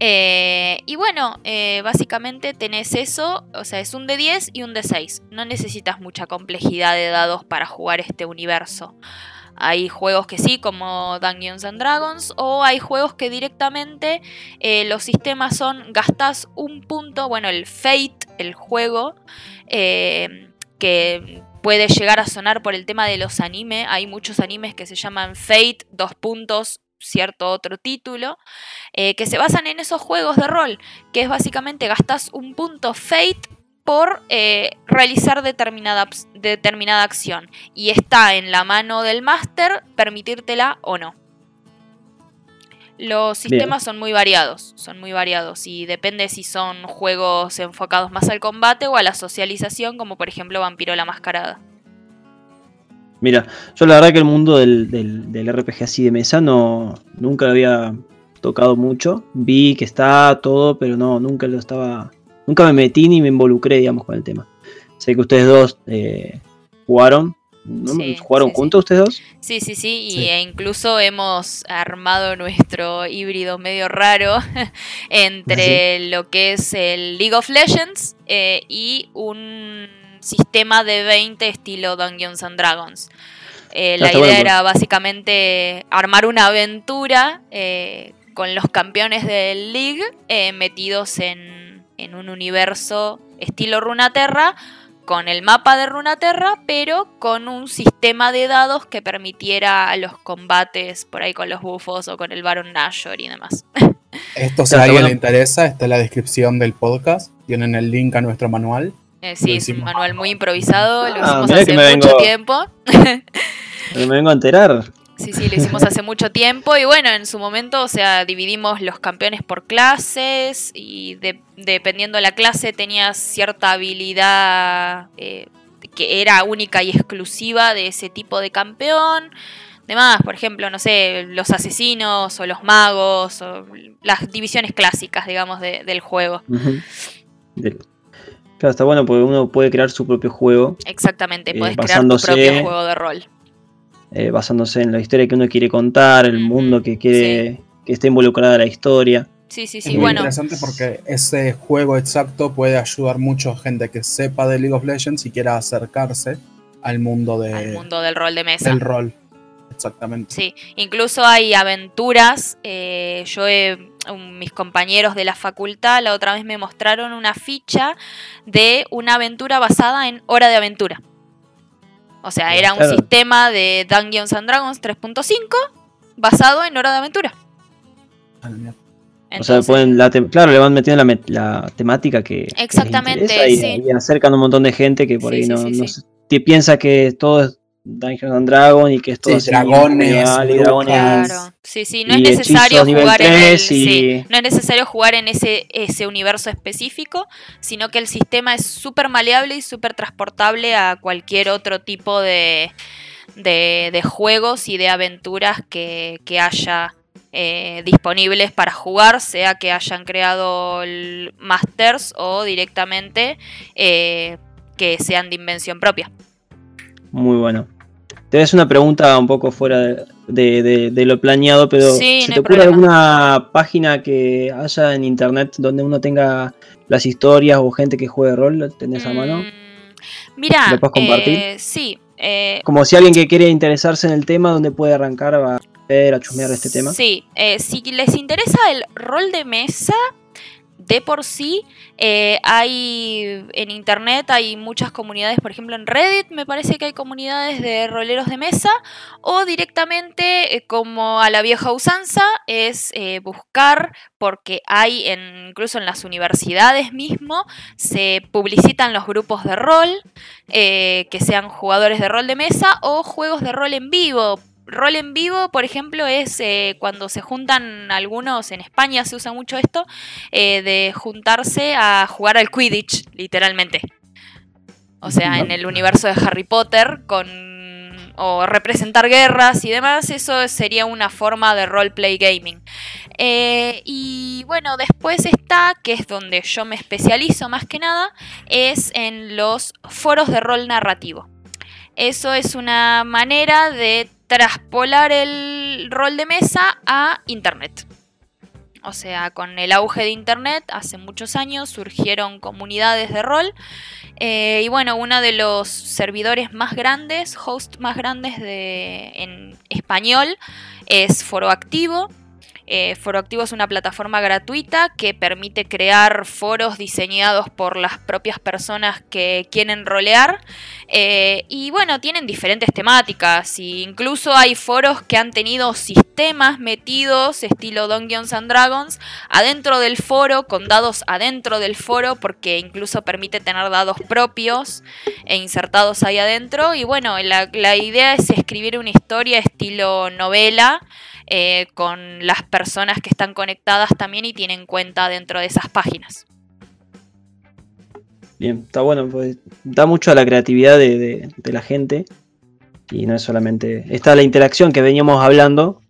Eh, y bueno, eh, básicamente tenés eso, o sea, es un de 10 y un de 6. No necesitas mucha complejidad de dados para jugar este universo. Hay juegos que sí, como Dungeons and Dragons, o hay juegos que directamente eh, los sistemas son gastas un punto, bueno, el Fate, el juego, eh, que puede llegar a sonar por el tema de los animes. Hay muchos animes que se llaman Fate, dos puntos, cierto otro título, eh, que se basan en esos juegos de rol, que es básicamente gastas un punto fate por eh, realizar determinada, determinada acción y está en la mano del máster permitírtela o no. Los sistemas son muy variados, son muy variados y depende si son juegos enfocados más al combate o a la socialización, como por ejemplo Vampiro la Mascarada. Mira, yo la verdad que el mundo del, del, RPG así de mesa no nunca lo había tocado mucho. Vi que está todo, pero no, nunca lo estaba. Nunca me metí ni me involucré, digamos, con el tema. Sé que ustedes dos eh, jugaron. ¿Jugaron juntos ustedes dos? Sí, sí, sí, y e incluso hemos armado nuestro híbrido medio raro entre ¿Ah, lo que es el League of Legends eh, y un sistema de 20 estilo Dungeons and Dragons. Eh, la idea era básicamente armar una aventura eh, con los campeones del League eh, metidos en, en, un universo estilo Runaterra, con el mapa de Runaterra, pero con un sistema de dados que permitiera los combates por ahí con los bufos o con el Baron Nashor y demás. Esto si a alguien le interesa, está en la descripción del podcast, tienen el link a nuestro manual eh, sí, es un manual muy improvisado, lo ah, hicimos hace mucho tiempo. me vengo a enterar. Sí, sí, lo hicimos hace mucho tiempo y bueno, en su momento, o sea, dividimos los campeones por clases y dependiendo de la clase tenías cierta habilidad eh, que era única y exclusiva de ese tipo de campeón. Demás, por ejemplo, no sé, los asesinos o los magos o las divisiones clásicas, digamos, del juego. Claro, está bueno porque uno puede crear su propio juego. Exactamente, eh, puedes crear tu propio juego de rol. Eh, basándose en la historia que uno quiere contar, el mundo que quiere que esté involucrada la historia. Sí, sí, sí. Es muy interesante porque ese juego exacto puede ayudar mucho a gente que sepa de League of Legends y quiera acercarse al mundo de al mundo del rol de mesa. Del rol. Exactamente. Sí, incluso hay aventuras. Eh, yo he mis compañeros de la facultad la otra vez me mostraron una ficha de una aventura basada en Hora de Aventura. O sea, era un sistema de Dungeons and Dragons 3.5 basado en Hora de Aventura. o sea, pueden claro, le van metiendo la, temática que. Exactamente. y, acercan un montón de gente que por ahí no, no piensa que todo es Dungeons and Dragons y que es todo dragones, y dragones. Claro. Sí, sí, no es necesario jugar en el, no es necesario jugar en ese, ese universo específico, sino que el sistema es súper maleable y súper transportable a cualquier otro tipo de, de, juegos y de aventuras que, haya eh, disponibles para jugar, sea que hayan creado el Masters o directamente eh, que sean de invención propia. Muy bueno. Te hacer una pregunta un poco fuera de, lo planeado, pero sí, ¿se te ocurre alguna página que haya en internet donde uno tenga las historias o gente que juegue rol? ¿Tenés a mano? Mm, mira, ¿lo puedes compartir? Eh, sí. Eh, Como si alguien que quiere interesarse en el tema, donde puede arrancar a ver, a chusmear este tema. Sí, eh, si les interesa el rol de mesa, de por sí eh, hay en internet hay muchas comunidades, por ejemplo en Reddit me parece que hay comunidades de roleros de mesa o directamente eh, como a la vieja usanza es eh, buscar porque hay incluso en las universidades mismo se publicitan los grupos de rol que sean jugadores de rol de mesa o juegos de rol en vivo rol en vivo, por ejemplo, es eh, cuando se juntan algunos, en España se usa mucho esto, eh, de juntarse a jugar al Quidditch, literalmente. O sea, en el universo de Harry Potter, con o representar guerras y demás, eso sería una forma de roleplay gaming. Eh, y bueno, después está, que es donde yo me especializo más que nada, es en los foros de rol narrativo. Eso es una manera de traspolar el rol de mesa a Internet. O sea, con el auge de Internet, hace muchos años surgieron comunidades de rol. Eh, y bueno, uno de los servidores más grandes, host más grandes de, en español, es Foro Activo. Eh, Foro Activo es una plataforma gratuita que permite crear foros diseñados por las propias personas que quieren rolear. Eh, y bueno, tienen diferentes temáticas. E incluso hay foros que han tenido sistemas metidos, estilo Dungeons and Dragons, adentro del foro, con dados adentro del foro, porque incluso permite tener dados propios e insertados ahí adentro. Y bueno, la, la idea es escribir una historia estilo novela eh, con las personas que están conectadas también y tienen cuenta dentro de esas páginas. Bien, está bueno, pues da mucho a la creatividad de, la gente y no es solamente. Está la interacción que veníamos hablando,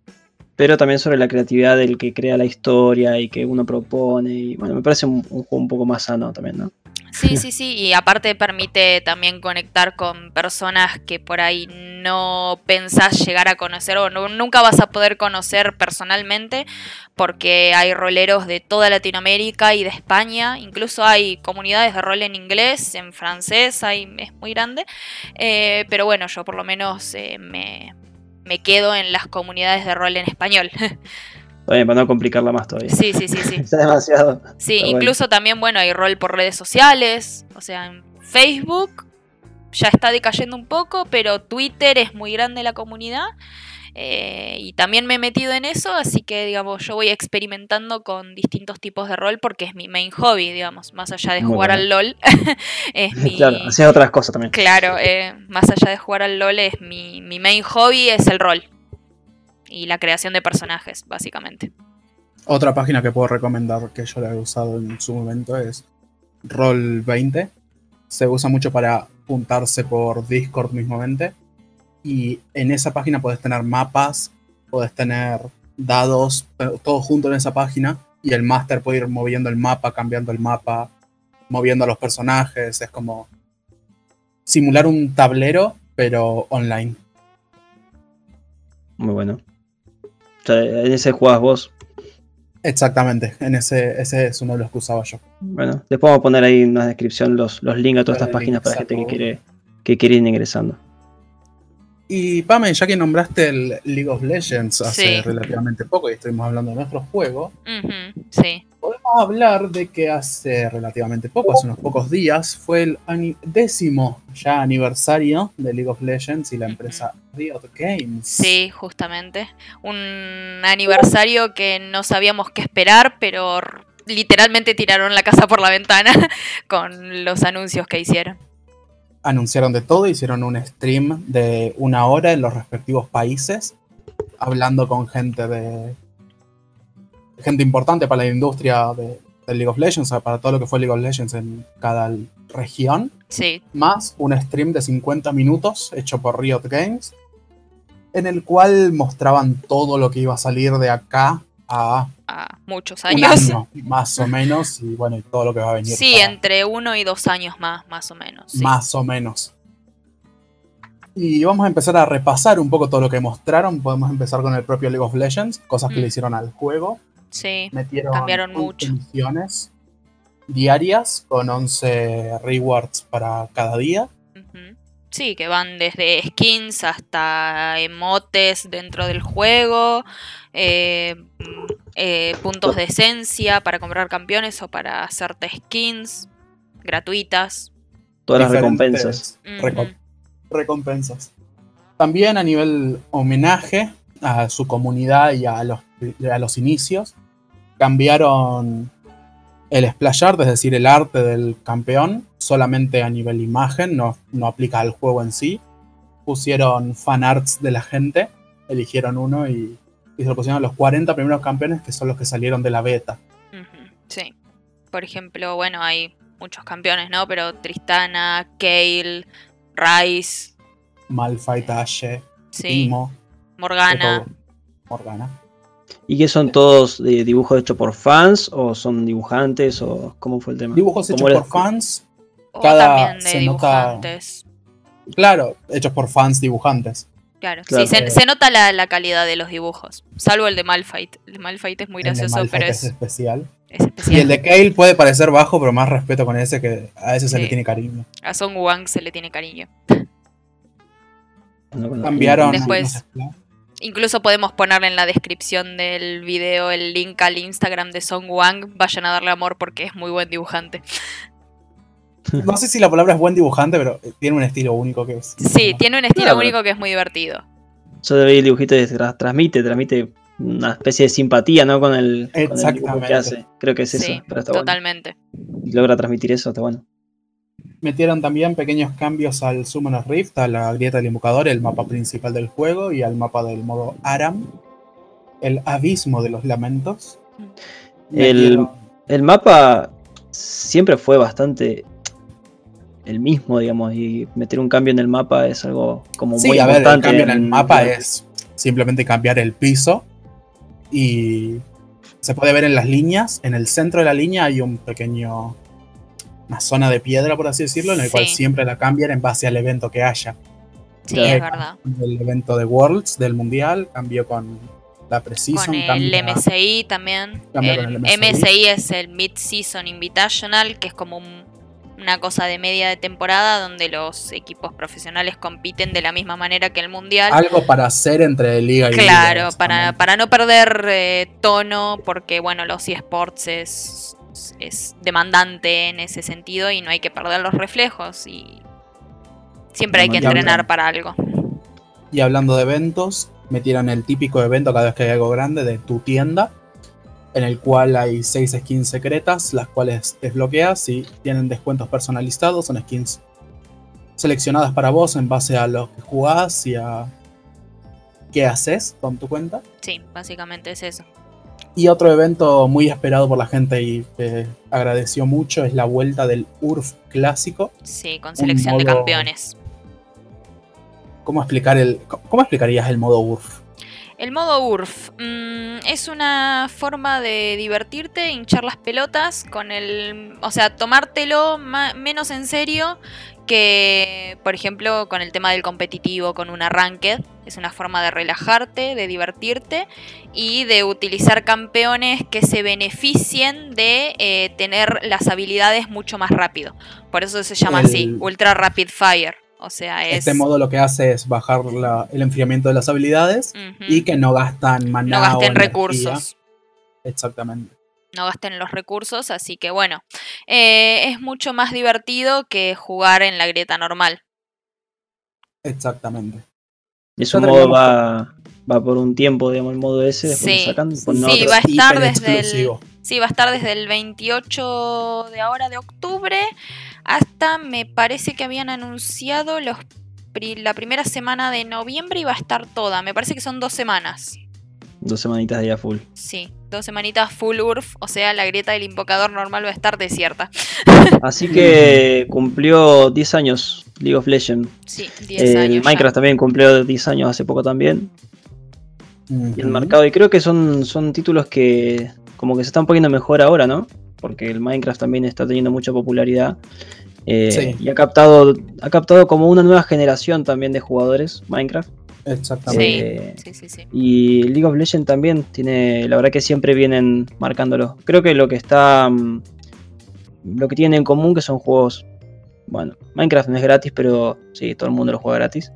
pero también sobre la creatividad del que crea la historia y que uno propone. Y bueno, me parece un juego un poco más sano también, ¿no? Sí, sí, sí, y aparte permite también conectar con personas que por ahí no pensás llegar a conocer o nunca vas a poder conocer personalmente porque hay roleros de toda Latinoamérica y de España, incluso hay comunidades de rol en inglés, en francés, hay, es muy grande, eh, pero bueno, yo por lo menos eh, me, me quedo en las comunidades de rol en español. para no complicarla más todavía. Sí, sí, sí, sí. Está demasiado. Sí, incluso también, bueno, hay rol por redes sociales. O sea, en Facebook ya está decayendo un poco, pero Twitter es muy grande la comunidad. Eh, y también me he metido en eso, así que digamos, yo voy experimentando con distintos tipos de rol porque es mi main hobby, digamos, más allá de jugar al LOL. es mi, claro, hacía otras cosas también. Claro, eh, más allá de jugar al LOL, es mi, mi main hobby es el rol y la creación de personajes, básicamente. Otra página que puedo recomendar que yo la he usado en su momento es Roll20. Se usa mucho para juntarse por Discord mismamente. Y en esa página puedes tener mapas, puedes tener dados, todo junto en esa página. Y el máster puede ir moviendo el mapa, cambiando el mapa, moviendo a los personajes. Es como simular un tablero, pero online. Muy bueno en ese jugás vos. Exactamente, en ese, ese es uno de los que usaba yo. Bueno, después vamos a poner ahí en la descripción los, los links a todas estas páginas para la gente que quiere, que quiere ir ingresando. Y Pame, ya que nombraste el League of Legends hace relativamente poco y estuvimos hablando de nuestro juego, sí hablar de que hace relativamente poco, hace unos pocos días, fue el décimo ya aniversario de League of Legends y la empresa Riot Games. Sí, justamente. Un aniversario que no sabíamos qué esperar, pero literalmente tiraron la casa por la ventana con los anuncios que hicieron. Anunciaron de todo, hicieron un stream de una hora en los respectivos países, hablando con gente de gente importante para la industria de, League of Legends, para todo lo que fue League of Legends en cada región. Sí. Más un stream de 50 minutos hecho por Riot Games, en el cual mostraban todo lo que iba a salir de acá a, muchos años. más o menos, y bueno, y todo lo que va a venir. Sí, entre uno y dos años más, más o menos. Más o menos. Y vamos a empezar a repasar un poco todo lo que mostraron. Podemos empezar con el propio League of Legends, cosas que le mm. hicieron al juego. Sí, Metieron cambiaron mucho. Misiones diarias con 11 rewards para cada día. Sí, que van desde skins hasta emotes dentro del juego, eh, eh, puntos de esencia para comprar campeones o para hacerte skins gratuitas. Todas las recompensas. recompensas. También a nivel homenaje a su comunidad y a los, a los inicios, cambiaron el splash art, es decir, el arte del campeón, solamente a nivel imagen, no, no aplica al juego en sí. Pusieron fan arts de la gente, eligieron uno y, se lo pusieron a los 40 primeros campeones que son los que salieron de la beta. Sí. Por ejemplo, bueno, hay muchos campeones, ¿no? Pero Tristana, Kale, Rice. Malphite, Ashe, Timo. Morgana. Morgana. ¿Y qué son todos de dibujos hechos por fans o son dibujantes o cómo fue el tema? Dibujos hechos por fans. cada de dibujantes. claro, hechos por fans dibujantes. Claro, sí, se, nota la, calidad de los dibujos, salvo el de Malphite. El de Malphite es muy gracioso, pero es, especial. es, especial. Y el de Kale puede parecer bajo, pero más respeto con ese que a ese se le tiene cariño. A Song Wang se le tiene cariño. Cambiaron. Después, incluso podemos poner en la descripción del video el link al Instagram de Song Wang. Vayan a darle amor porque es muy buen dibujante. No sé si la palabra es buen dibujante, pero tiene un estilo único que es. Sí, tiene un estilo Claro. único que es muy divertido. Yo vi el dibujito y tra- transmite, transmite una especie de simpatía, ¿no? Con el, con el dibujo Exactamente. que hace. Creo que es eso, sí, pero está bueno. totalmente. Y logra transmitir eso, está bueno. Metieron también pequeños cambios al Summoner Rift, a la grieta del invocador, el mapa principal del juego, y al mapa del modo Aram, el abismo de los lamentos. El- El mapa siempre fue bastante el mismo, digamos, y meter un cambio en el mapa es algo como Sí, muy a ver, el cambio en el mapa es simplemente cambiar el piso y se puede ver en las líneas. En el centro de la línea hay un pequeño. Una zona de piedra, por así decirlo, en el cual Sí. siempre la cambian en base al evento que haya. Sí, es verdad. El evento de Worlds del Mundial cambió con la Precision. Con el cambia- MSI también. El, MSI. MSI es el Mid-Season Invitational, que es como un- una cosa de media de temporada donde los equipos profesionales compiten de la misma manera que el Mundial. Algo para hacer entre liga y liga. Claro, para, para no perder eh, tono, porque bueno, los eSports es, es demandante en ese sentido y no hay que perder los reflejos y siempre hay que entrenar para algo. Y hablando de eventos, metieron el típico evento cada vez que hay algo grande de tu tienda, en el cual hay 6 skins secretas, las cuales desbloqueas y tienen descuentos personalizados, son skins seleccionadas para vos en base a lo que jugás y a qué haces con tu cuenta. Sí, básicamente es eso. Y otro evento muy esperado por la gente y que agradeció mucho es la vuelta del URF clásico. Sí, con selección de campeones. ¿Cómo explicar el cómo explicarías el modo URF? El modo URF mm, es una forma de divertirte, hinchar las pelotas con el. O sea, tomártelo menos en serio que, por ejemplo, con el tema del competitivo, con un arranque. Es una forma de relajarte, de divertirte y de utilizar campeones que se beneficien de eh, tener las habilidades mucho más rápido. Por eso se llama El- así, Ultra Rapid Fire. O sea, es. Este modo lo que hace es bajar la- el enfriamiento de las habilidades y que no gastan maná no gasten recursos. Exactamente. No gasten los recursos, así que bueno, eh, es mucho más divertido que jugar en la grieta normal. Exactamente. Y Ya su modo va, va por un tiempo, digamos, el modo ese, después Sí, lo sacan, ponen sí, otro. va a estar desde el-. Sí, va a estar desde el 28 de ahora de octubre hasta, me parece que habían anunciado los la primera semana de noviembre y va a estar toda. Me parece que son dos semanas. Dos semanitas de día full. Sí, dos semanitas full URF, o sea, la grieta del invocador normal va a estar desierta. Así que cumplió 10 años League of Legends. Sí, 10 El años. ya. Minecraft también cumplió 10 años hace poco también. Y el mercado, y creo que son, son títulos que como que se están poniendo mejor ahora, ¿no? Porque el Minecraft también está teniendo mucha popularidad. Eh, Sí. Y ha captado, ha captado como una nueva generación también de jugadores Minecraft. Exactamente. Sí, sí, sí. Y League of Legends también tiene, la verdad que siempre vienen marcándolo. Creo que lo que está, mm, lo que tienen en común que son juegos, bueno, Minecraft no es gratis, pero sí, todo el mundo lo juega gratis.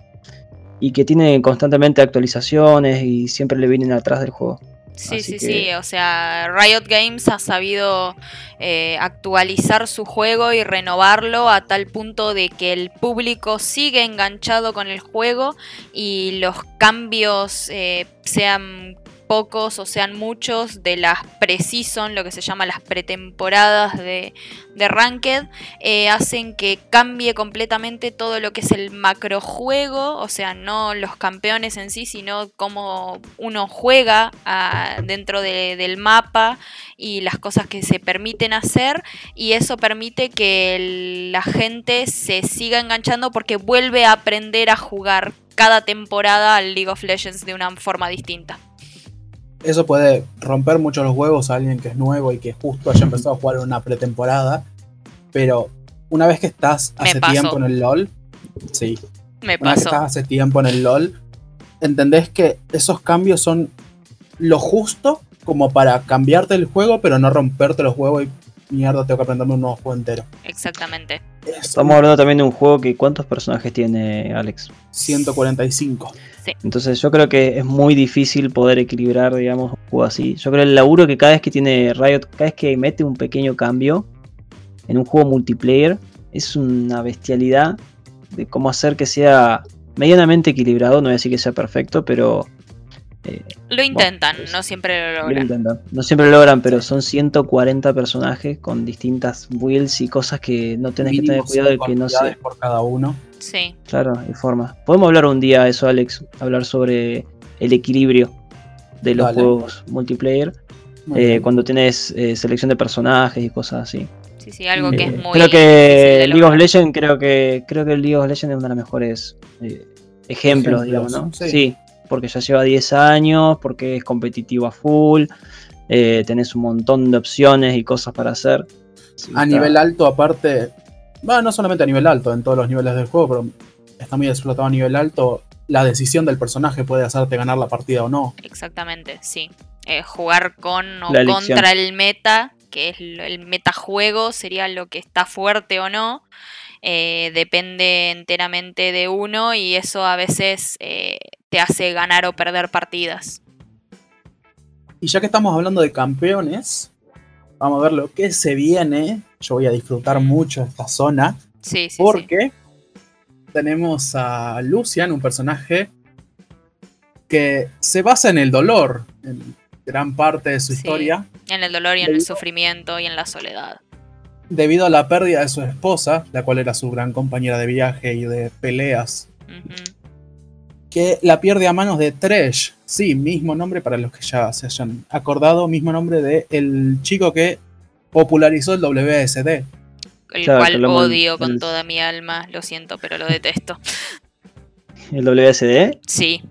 Y que tienen constantemente actualizaciones y siempre le vienen atrás del juego. Sí, Así sí, que- sí. O sea, Riot Games ha sabido eh, actualizar su juego y renovarlo a tal punto de que el público sigue enganchado con el juego y los cambios eh, sean pocos o sean muchos de las pre-season, lo que se llama las pretemporadas de, de Ranked, eh, hacen que cambie completamente todo lo que es el macrojuego, o sea, no los campeones en sí, sino cómo uno juega ah, dentro de- del mapa y las cosas que se permiten hacer, y eso permite que la gente se siga enganchando porque vuelve a aprender a jugar cada temporada al League of Legends de una forma distinta. Eso puede romper mucho los huevos a alguien que es nuevo y que justo haya empezado a jugar una pretemporada. Pero una vez que estás hace tiempo en el LOL, sí, Me una vez que estás hace tiempo en el LOL, entendés que esos cambios son lo justo como para cambiarte el juego, pero no romperte los huevos y mierda, tengo que aprenderme un nuevo juego entero. Exactamente. Eso, Estamos hablando también de un juego que ¿cuántos personajes tiene Alex? 145. Entonces yo creo que es muy difícil poder equilibrar, digamos, un juego así. Yo creo el laburo que cada vez que tiene Riot, cada vez que mete un pequeño cambio en un juego multiplayer, es una bestialidad de cómo hacer que sea medianamente equilibrado. No voy a decir que sea perfecto, pero eh, Lo intentan, pues, no siempre lo lo logran. intentan. No siempre lo logran, pero son 140 personajes con distintas builds y cosas que no tenés que tener cuidado de que no se... por cada uno. Sí, Claro, hay forma. Podemos hablar un día de eso, Alex. Hablar sobre el equilibrio de los Dale. juegos multiplayer. Eh, cuando tenés eh, selección de personajes y cosas así. sí, sí, algo que Eh, es muy. creo que League of. Legends, creo que, creo que el League of Legends es uno de los mejores eh, ejemplos, Ejemplos, digamos, ¿no? sí. Sí. Porque ya lleva 10 años, porque es competitivo a full, eh, tenés un montón de opciones y cosas para hacer. Sí, A está- nivel alto, aparte, bueno, no solamente a nivel alto, en todos los niveles del juego, pero está muy explotado a nivel alto. La decisión del personaje puede hacerte ganar la partida o no. Exactamente, sí. Eh, jugar con o La elección. contra el meta, que es el metajuego, sería lo que está fuerte o no. Eh, depende enteramente de uno y eso a veces eh, te hace ganar o perder partidas. Y ya que estamos hablando de campeones, vamos a ver lo que se viene. Yo voy a disfrutar mucho esta zona. Sí, sí, sí. Porque tenemos a Lucian, un personaje que se basa en el dolor, en gran parte de su Sí. historia, En el dolor y en el sufrimiento y en la soledad. Debido a la pérdida de su esposa, la cual era su gran compañera de viaje y de peleas, que la pierde a manos de Tresh. Sí, mismo nombre para los que ya se hayan acordado, mismo nombre de el chico que popularizó el WSD. El Claro, cual odio con el- toda mi alma, lo siento, pero lo detesto. El WSD. Sí,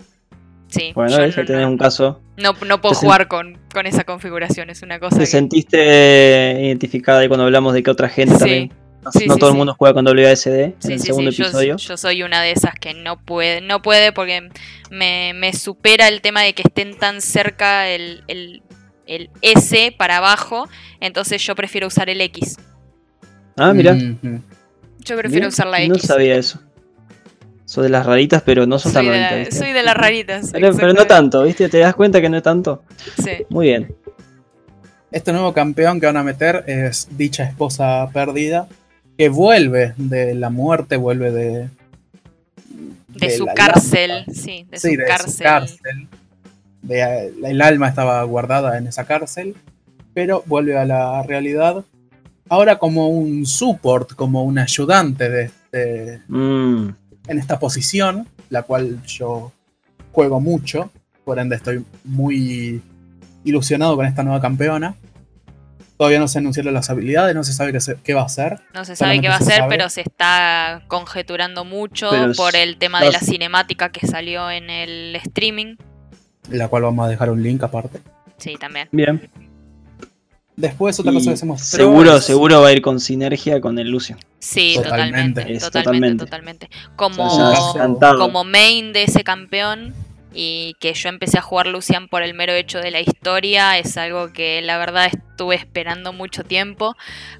sí. Bueno, ves, no, ahí tenés no- un caso. No, no puedo jugar con, con esa configuración, es una cosa ¿Te que... sentiste identificada ahí cuando hablamos de que otra gente Sí, también? No, sí, no sí, todo sí. el mundo juega con WSD en Sí, el sí, segundo sí, yo, episodio. yo soy una de esas que no puede, no puede porque me, me supera el tema de que estén tan cerca el, el- el S para abajo, entonces yo prefiero usar el X. Ah, mira. Yo prefiero Mira, usar la No X. sabía eso. Son de las raritas, pero no son soy, tan de raritas. la- ¿viste? soy de las raritas. Pero, pero no tanto, ¿viste? ¿Te das cuenta que no es tanto? Sí. Muy bien. Este nuevo campeón que van a meter es dicha esposa perdida, que vuelve de la muerte, vuelve de... De, de su cárcel, sí, de sí, su de cárcel. su cárcel. De, el alma estaba guardada en esa cárcel, pero vuelve a la realidad. Ahora como un support, como un ayudante de este, Mm, en esta posición, la cual yo juego mucho, por ende estoy muy ilusionado con esta nueva campeona. Todavía no se anunciaron las habilidades, no se sabe qué, se- qué va a hacer. No se sabe qué va a hacer, pero se está conjeturando mucho Pero por el tema de la las- cinemática que salió en el streaming. La cual vamos a dejar un link aparte. Sí, también. bien. Después otra Y cosa que mostró. seguro, seguro va a ir con sinergia con el Lucio. Sí, Totalmente. totalmente. Es Totalmente, totalmente. totalmente. Como, como main de ese campeón y que yo empecé a jugar Lucian por el mero hecho de la historia, es algo que la verdad estuve esperando mucho tiempo.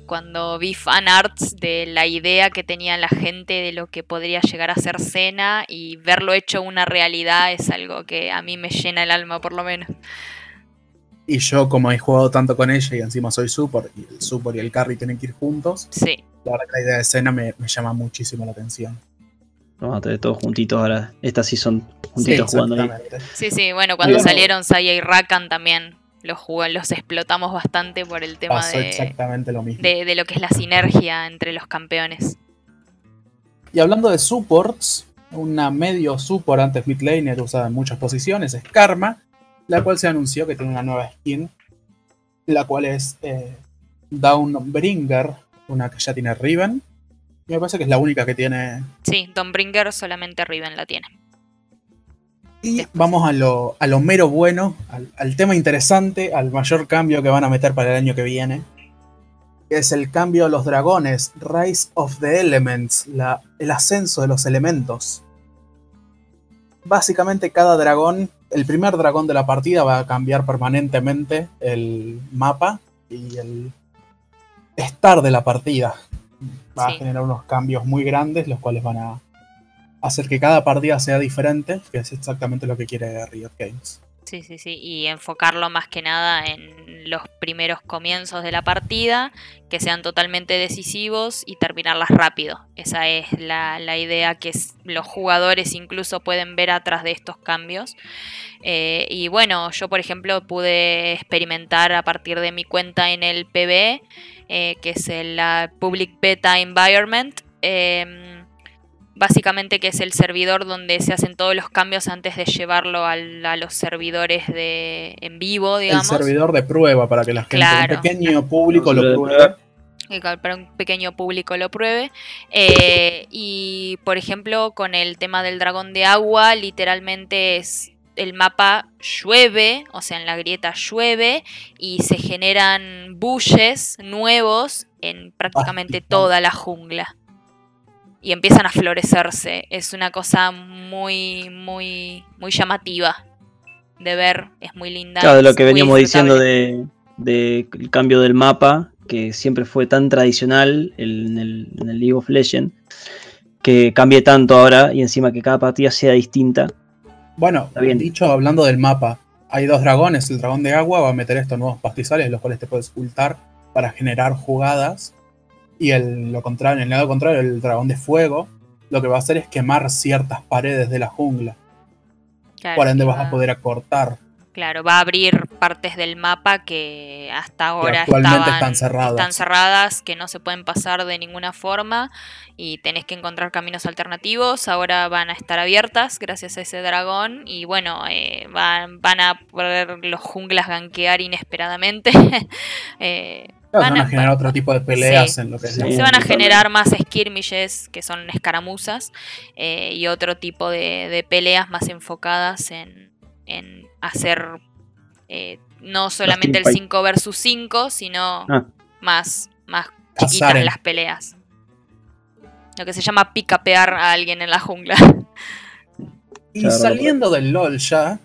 Cuando vi fan arts de la idea que tenía la gente de lo que podría llegar a ser Cena y verlo hecho una realidad es algo que a mí me llena el alma por lo menos. Y yo, como he jugado tanto con ella y encima soy support, y el support y el carry tienen que ir juntos, Sí, la verdad que la idea de escena me, me llama muchísimo la atención. Vamos a tener todos juntitos ahora. Estas sí son juntitos jugando ahí. exactamente. sí, sí. Bueno, cuando Bueno. salieron Saya y Rakan también los, jugó- los explotamos bastante por el tema Pasó de, exactamente lo mismo. de, de lo que es la sinergia entre los campeones. Y hablando de supports, una medio support antes mid laner usada en muchas posiciones es Karma, la cual se anunció que tiene una nueva skin, la cual es eh, Downbringer, una que ya tiene Riven. Y me parece que es la única que tiene. Sí, Don Bringer solamente Riven la tiene. Y vamos a lo, a lo mero bueno, al, al tema interesante, al mayor cambio que van a meter para el año que viene. Que es el cambio a los dragones, Rise of the Elements, la- el ascenso de los elementos. Básicamente cada dragón, el primer dragón de la partida va a cambiar permanentemente el mapa y el, estar de la partida. Va Sí. a generar unos cambios muy grandes, los cuales van a hacer que cada partida sea diferente, que es exactamente lo que quiere Riot Games. Sí, sí, sí. Y enfocarlo más que nada en los primeros comienzos de la partida, que sean totalmente decisivos y terminarlas rápido. Esa es la, idea que los jugadores incluso pueden ver atrás de estos cambios. Eh, y bueno, yo por ejemplo pude experimentar a partir de mi cuenta en el PB, eh, que es el la Public Beta Environment. em, básicamente que es el servidor donde se hacen todos los cambios antes de llevarlo al- a los servidores de en vivo, digamos. El servidor de prueba para que la gente, Claro. un pequeño público lo pruebe. para un pequeño público lo pruebe. Eh, y por ejemplo, con el tema del dragón de agua, literalmente es el mapa llueve, o sea, en la grieta llueve y se generan bushes nuevos en prácticamente toda la jungla. Y empiezan a florecerse. Es una cosa muy, muy, muy llamativa de ver. Es muy linda. Claro, de lo que veníamos diciendo disfrutable. de, de el cambio del mapa, que siempre fue tan tradicional en el, en el League of Legends, que cambie tanto ahora y encima que cada partida sea distinta. Bueno, bien. dicho hablando del mapa, hay dos dragones. El dragón de agua va a meter estos nuevos pastizales, los cuales te puedes ocultar para generar jugadas. Y el, lo contrario, en el lado contrario, el dragón de fuego, lo que va a hacer es quemar ciertas paredes de la jungla. Claro, Por ende vas va- a poder acortar. Claro, va a abrir partes del mapa que hasta ahora actualmente estaban- están cerradas. están cerradas, que no se pueden pasar de ninguna forma y tenés que encontrar caminos alternativos. Ahora van a estar abiertas gracias a ese dragón y bueno, eh, van, van a poder los junglas gankear inesperadamente. Eh, Claro, van van a a- generar otro tipo de peleas Sí. en lo que se van a generar más skirmishes, que son escaramuzas, eh, y otro tipo de, de peleas más enfocadas en, en hacer eh, no solamente el teamfight. 5 versus 5, sino Ah. más, más chiquitas las peleas. Lo que se llama picapear a alguien en la jungla. Y Claro, saliendo del LOL ya,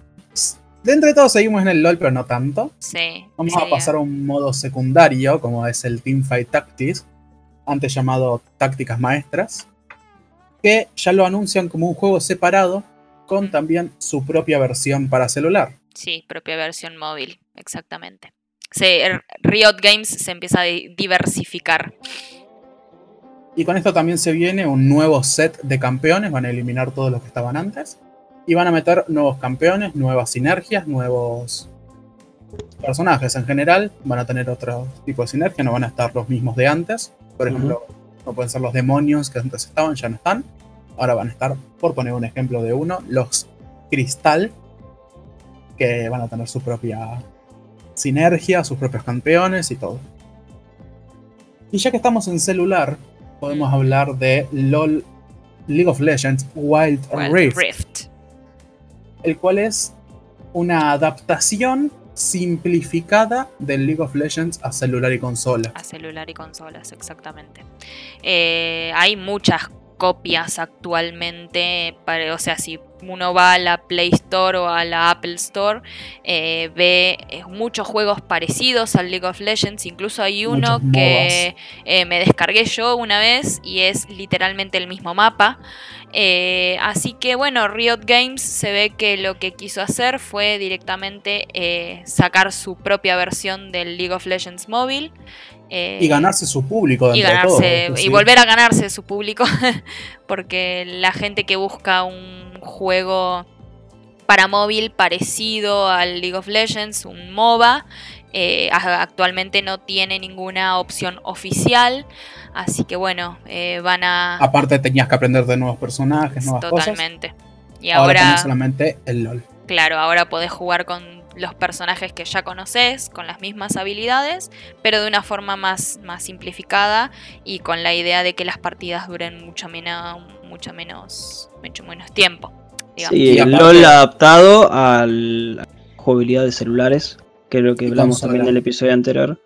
de entre todos seguimos en el LOL, pero no tanto. sí. Vamos sí, a pasar a un modo secundario, como es el Teamfight Tactics, antes llamado Tácticas Maestras, que ya lo anuncian como un juego separado, con también su propia versión para celular. Sí, propia versión móvil, exactamente. Se, R- Riot Games se empieza a di- diversificar. Y con esto también se viene un nuevo set de campeones, van a eliminar todos los que estaban antes, y van a meter nuevos campeones, nuevas sinergias, nuevos personajes en general, van a tener otro tipo de sinergia, no van a estar los mismos de antes. Por ejemplo, no pueden ser los demonios que antes estaban, ya no están. Ahora van a estar, por poner un ejemplo de uno, los cristal, que van a tener su propia sinergia, sus propios campeones y todo. Y ya que estamos en celular, podemos hablar de LOL League of Legends Wild, Wild Rift, Rift. El cual es una adaptación simplificada del League of Legends a celular y consola. A celular y consolas, exactamente. Eh, hay muchas copias actualmente, para- o sea, si uno va a la Play Store o a la Apple Store, eh, ve eh, muchos juegos parecidos al League of Legends, incluso hay uno que eh, me descargué yo una vez y es literalmente el mismo mapa. Eh, así que bueno, Riot Games se ve que lo que quiso hacer fue directamente eh, sacar su propia versión del League of Legends móvil. eh, Y ganarse su público y ganarse todo, y volver a ganarse su público porque la gente que busca un juego para móvil parecido al League of Legends un MOBA eh, actualmente no tiene ninguna opción oficial así que bueno eh, van a Aparte tenías que aprender de nuevos personajes, nuevas cosas. totalmente y Ahora, ahora solamente el LOL. Claro, ahora podés jugar con los personajes que ya conoces, con las mismas habilidades, pero de una forma más, más simplificada y con la idea de que las partidas duren mucho, menos mucho, menos, mucho menos tiempo. digamos. Sí, Y el LOL adaptado a la jugabilidad de celulares, que es lo que hablamos también en el episodio anterior.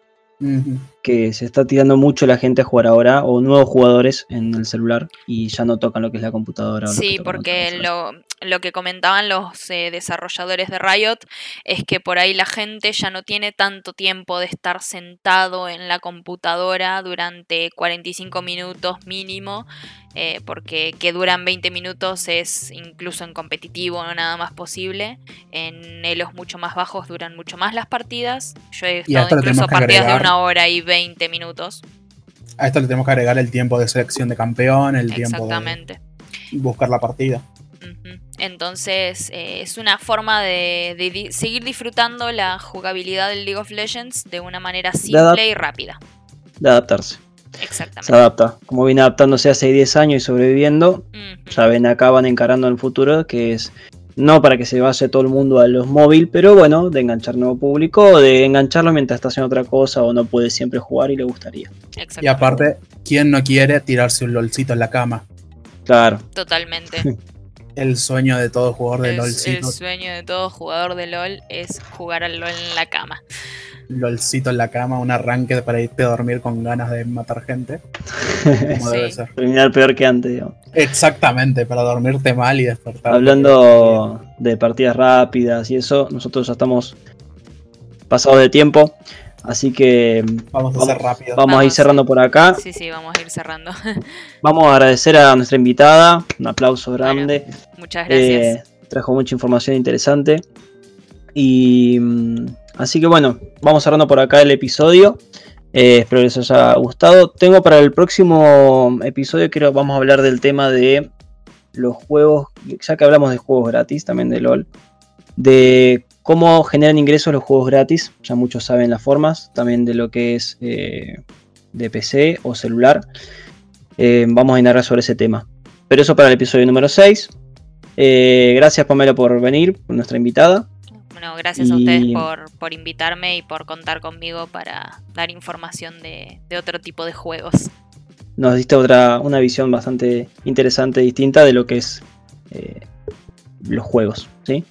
Que se está tirando mucho la gente a jugar ahora, o nuevos jugadores en el celular, y ya no tocan lo que es la computadora. Sí, porque lo, lo, que comentaban los eh, desarrolladores de Riot es que por ahí la gente ya no tiene tanto tiempo de estar sentado en la computadora durante 45 minutos mínimo. Eh, porque que duran 20 minutos es incluso en competitivo no nada más posible. En elos mucho más bajos duran mucho más las partidas. Yo he estado incluso partidas de una hora y 20 minutos. A esto le tenemos que agregar el tiempo de selección de campeón, el tiempo de buscar la partida. Entonces eh, es una forma de, seguir disfrutando la jugabilidad del League of Legends de una manera simple y rápida. De adaptarse. Exactamente. Se adapta. Como viene adaptándose hace 10 años y sobreviviendo, ya ven acá van encarando en el futuro, que es no para que se vaya todo el mundo a los móviles, pero bueno, de enganchar nuevo público, de engancharlo mientras está haciendo otra cosa o no puede siempre jugar y le gustaría. Y aparte, ¿quién no quiere tirarse un lolcito en la cama? Claro. Totalmente. el sueño de todo jugador de LOL. El sueño de todo jugador de LOL es jugar al LOL en la cama. LOLcito en la cama, un arranque para irte a dormir con ganas de matar gente. Como debe ser. Terminar peor que antes, digamos. Exactamente, para dormirte mal y despertar. Hablando de partidas rápidas y eso, nosotros ya estamos pasados de tiempo. Así que vamos a ser rápido. Vamos, a ir cerrando por acá. Sí, sí, vamos a ir cerrando. vamos a agradecer a nuestra invitada. Un aplauso grande. muchas gracias. Eh, trajo mucha información interesante. Y mm, así que bueno, vamos cerrando por acá el episodio. Eh, espero que les haya gustado. Tengo para el próximo episodio, creo vamos a hablar del tema de los juegos, ya que hablamos de juegos gratis, también de LOL, de cómo generan ingresos los juegos gratis. Ya muchos saben las formas, también de lo que es eh, de PC o celular. Eh, vamos a indagar sobre ese tema. Pero eso para el episodio número 6. gracias Pamela por venir, por nuestra invitada gracias a ustedes por, invitarme y por contar conmigo para dar información de, otro tipo de juegos. Nos diste otra, una visión bastante interesante, distinta de lo que es eh, los juegos, ¿sí?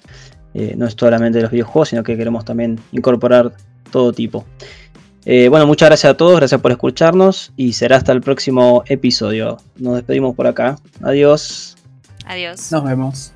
Eh, no es solamente los videojuegos, sino que queremos también incorporar todo tipo. Eh, bueno, muchas gracias a todos, gracias por escucharnos y será hasta el próximo episodio. Nos despedimos por acá. Adiós. Adiós. Nos vemos.